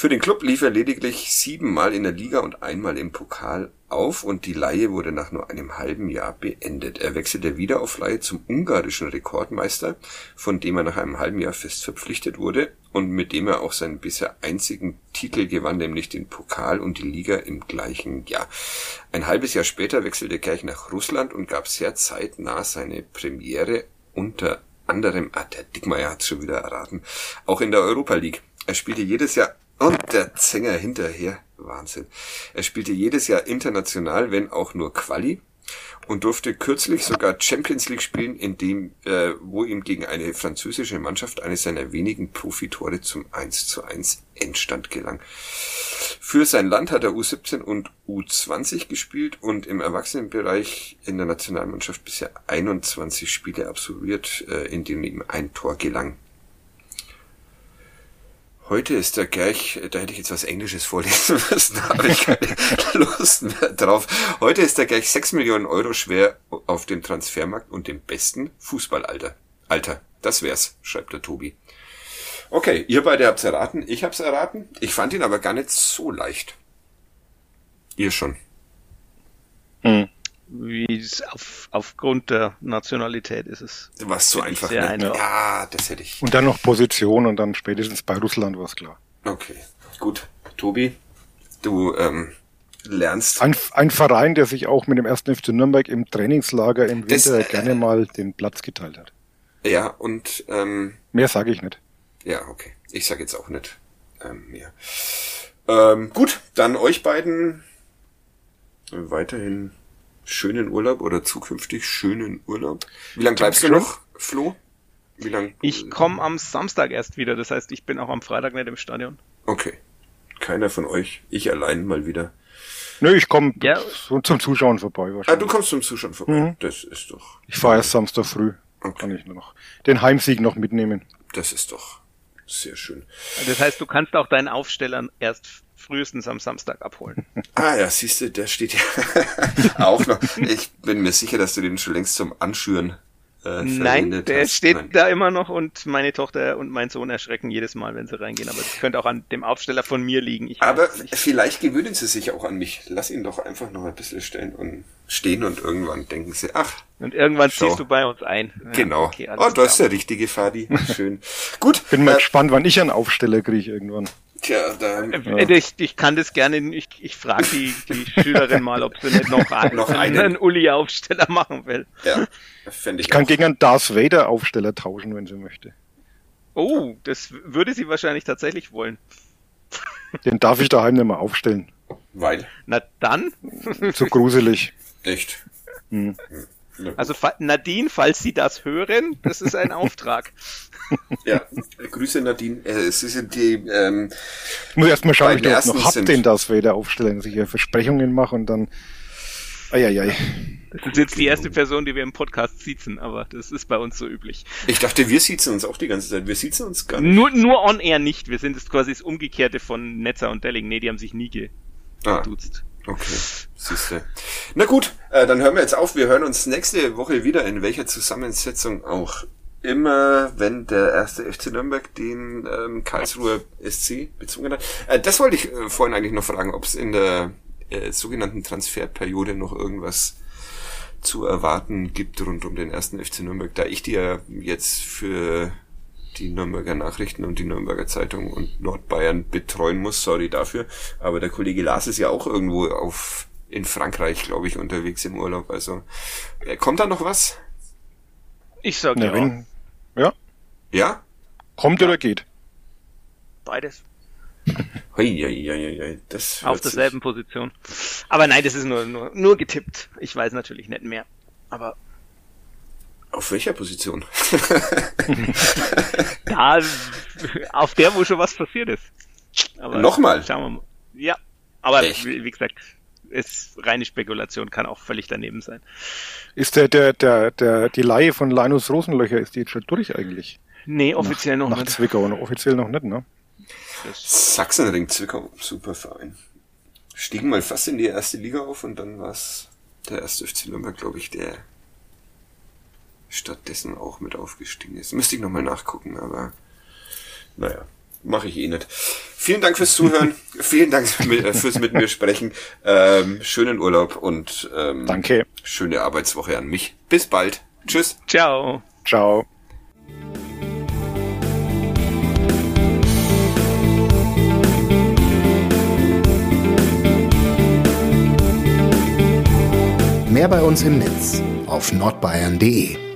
Für den Club lief er lediglich siebenmal in der Liga und einmal im Pokal auf und die Leihe wurde nach nur einem halben Jahr beendet. Er wechselte wieder auf Leihe zum ungarischen Rekordmeister, von dem er nach einem halben Jahr fest verpflichtet wurde und mit dem er auch seinen bisher einzigen Titel gewann, nämlich den Pokal und die Liga im gleichen Jahr. Ein halbes Jahr später wechselte Kerch nach Russland und gab sehr zeitnah seine Premiere unter anderem, ah, der Dickmeier hat schon wieder erraten, auch in der Europa League. Er spielte jedes Jahr und der Zänger hinterher. Wahnsinn. Er spielte jedes Jahr international, wenn auch nur Quali. und durfte kürzlich sogar Champions League spielen, in dem, äh, wo ihm gegen eine französische Mannschaft eines seiner wenigen Profitore zum 1 zu 1 Endstand gelang. Für sein Land hat er U17 und U20 gespielt und im Erwachsenenbereich in der Nationalmannschaft bisher 21 Spiele absolviert, äh, in denen ihm ein Tor gelang. Heute ist der Gerch, da hätte ich jetzt was Englisches vorlesen müssen, da habe ich keine Lust mehr drauf. Heute ist der Gerch 6 Millionen Euro schwer auf dem Transfermarkt und dem besten Fußballalter. Alter, das wär's, schreibt der Tobi. Okay, ihr beide habt's erraten, ich hab's erraten. Ich fand ihn aber gar nicht so leicht. Ihr schon. Hm wie es auf, aufgrund der Nationalität ist es. Was so einfach, ne? einfach. Ja, das hätte ich. Und dann noch Position und dann spätestens bei Russland war es klar. Okay, gut. Tobi, du ähm, lernst. Ein, ein Verein, der sich auch mit dem ersten FC Nürnberg im Trainingslager im Winter das, äh, gerne mal den Platz geteilt hat. Ja, und ähm, mehr sage ich nicht. Ja, okay. Ich sage jetzt auch nicht ähm, mehr. Ähm, gut, dann euch beiden weiterhin schönen Urlaub oder zukünftig schönen Urlaub. Wie lange bleibst du noch, Flo? Wie lang? Ich komme am Samstag erst wieder, das heißt, ich bin auch am Freitag nicht im Stadion. Okay. Keiner von euch. Ich allein mal wieder. Nö, ich komme ja. zum Zuschauen vorbei wahrscheinlich. Ah, du kommst zum Zuschauen vorbei. Mhm. Das ist doch. Ich fahre erst Samstag früh. Okay. Kann ich nur noch den Heimsieg noch mitnehmen. Das ist doch sehr schön. Das heißt, du kannst auch deinen Aufsteller erst frühestens am Samstag abholen. Ah ja, siehst du, der steht ja auch noch. Ich bin mir sicher, dass du den schon längst zum Anschüren äh, Nein, der hast. steht Nein. da immer noch und meine Tochter und mein Sohn erschrecken jedes Mal, wenn sie reingehen. Aber das könnte auch an dem Aufsteller von mir liegen. Ich aber vielleicht gewöhnen sie sich auch an mich. Lass ihn doch einfach noch ein bisschen stellen und stehen und irgendwann denken sie, ach. Und irgendwann schau. ziehst du bei uns ein. Genau. Ja, okay, oh, da ist der richtige Fadi. Schön. Gut. Bin mal äh, gespannt, wann ich einen Aufsteller kriege irgendwann. Tja, dann. Äh, ja. Ich, ich kann das gerne, ich, ich frage die, die Schülerin mal, ob sie nicht noch, einen, noch einen, einen Uli-Aufsteller machen will. Ja, ich. Ich kann gegen einen Darth Vader-Aufsteller tauschen, wenn sie möchte. Oh, das würde sie wahrscheinlich tatsächlich wollen. Den darf ich daheim nicht mehr aufstellen. Weil? Na dann. Zu gruselig. Echt? Hm. Also Nadine, falls Sie das hören, das ist ein Auftrag. Ja, Grüße Nadine. Äh, Sie sind die. Ähm, ich muss erst mal schauen, ob ich das noch hab, den das wieder aufstellen, dass ich hier Versprechungen mache und dann. Eieiei. Das ist jetzt die erste Person, die wir im Podcast siezen, aber das ist bei uns so üblich. Ich dachte, wir siezen uns auch die ganze Zeit. Wir siezen uns gar nicht. Nur, nur on air nicht. Wir sind jetzt quasi das Umgekehrte von Netzer und Delling. Nee, die haben sich nie geduzt. Ah, okay, siehste. Na gut, äh, dann hören wir jetzt auf. Wir hören uns nächste Woche wieder, in welcher Zusammensetzung auch immer, wenn der erste FC Nürnberg den ähm, Karlsruher SC bezogen hat. Äh, das wollte ich äh, vorhin eigentlich noch fragen, ob es in der äh, sogenannten Transferperiode noch irgendwas zu erwarten gibt rund um den ersten FC Nürnberg, da ich dir jetzt für die Nürnberger Nachrichten und die Nürnberger Zeitung und Nordbayern betreuen muss, sorry dafür, aber der Kollege Lars ist ja auch irgendwo auf in Frankreich, glaube ich, unterwegs im Urlaub, also äh, kommt da noch was? Ich sag ja. Wenn, ja. Ja? Kommt ja. oder geht? Beides. Hei, hei, hei, hei. Das Auf derselben sich... Position. Aber nein, das ist nur, nur, nur getippt. Ich weiß natürlich nicht mehr. Aber. Auf welcher Position? da, auf der, wo schon was passiert ist. Aber Nochmal? Schauen wir mal. Ja, aber wie, wie, gesagt, ist reine Spekulation, kann auch völlig daneben sein. Ist der, der, der, der, die Laie von Linus Rosenlöcher, ist die jetzt schon durch eigentlich? Nee, offiziell nach, noch nach nicht. Zwickau, noch offiziell noch nicht, ne? Sachsenring Zwickau, super Verein. Stiegen mal fast in die erste Liga auf und dann war es der erste FC Nürnberg, glaube ich, der stattdessen auch mit aufgestiegen ist. Müsste ich nochmal nachgucken, aber naja, mache ich eh nicht. Vielen Dank fürs Zuhören, vielen Dank fürs mit mir sprechen. Ähm, schönen Urlaub und ähm, Danke. schöne Arbeitswoche an mich. Bis bald. Tschüss. Ciao. Ciao. Mehr bei uns im Netz auf nordbayern.de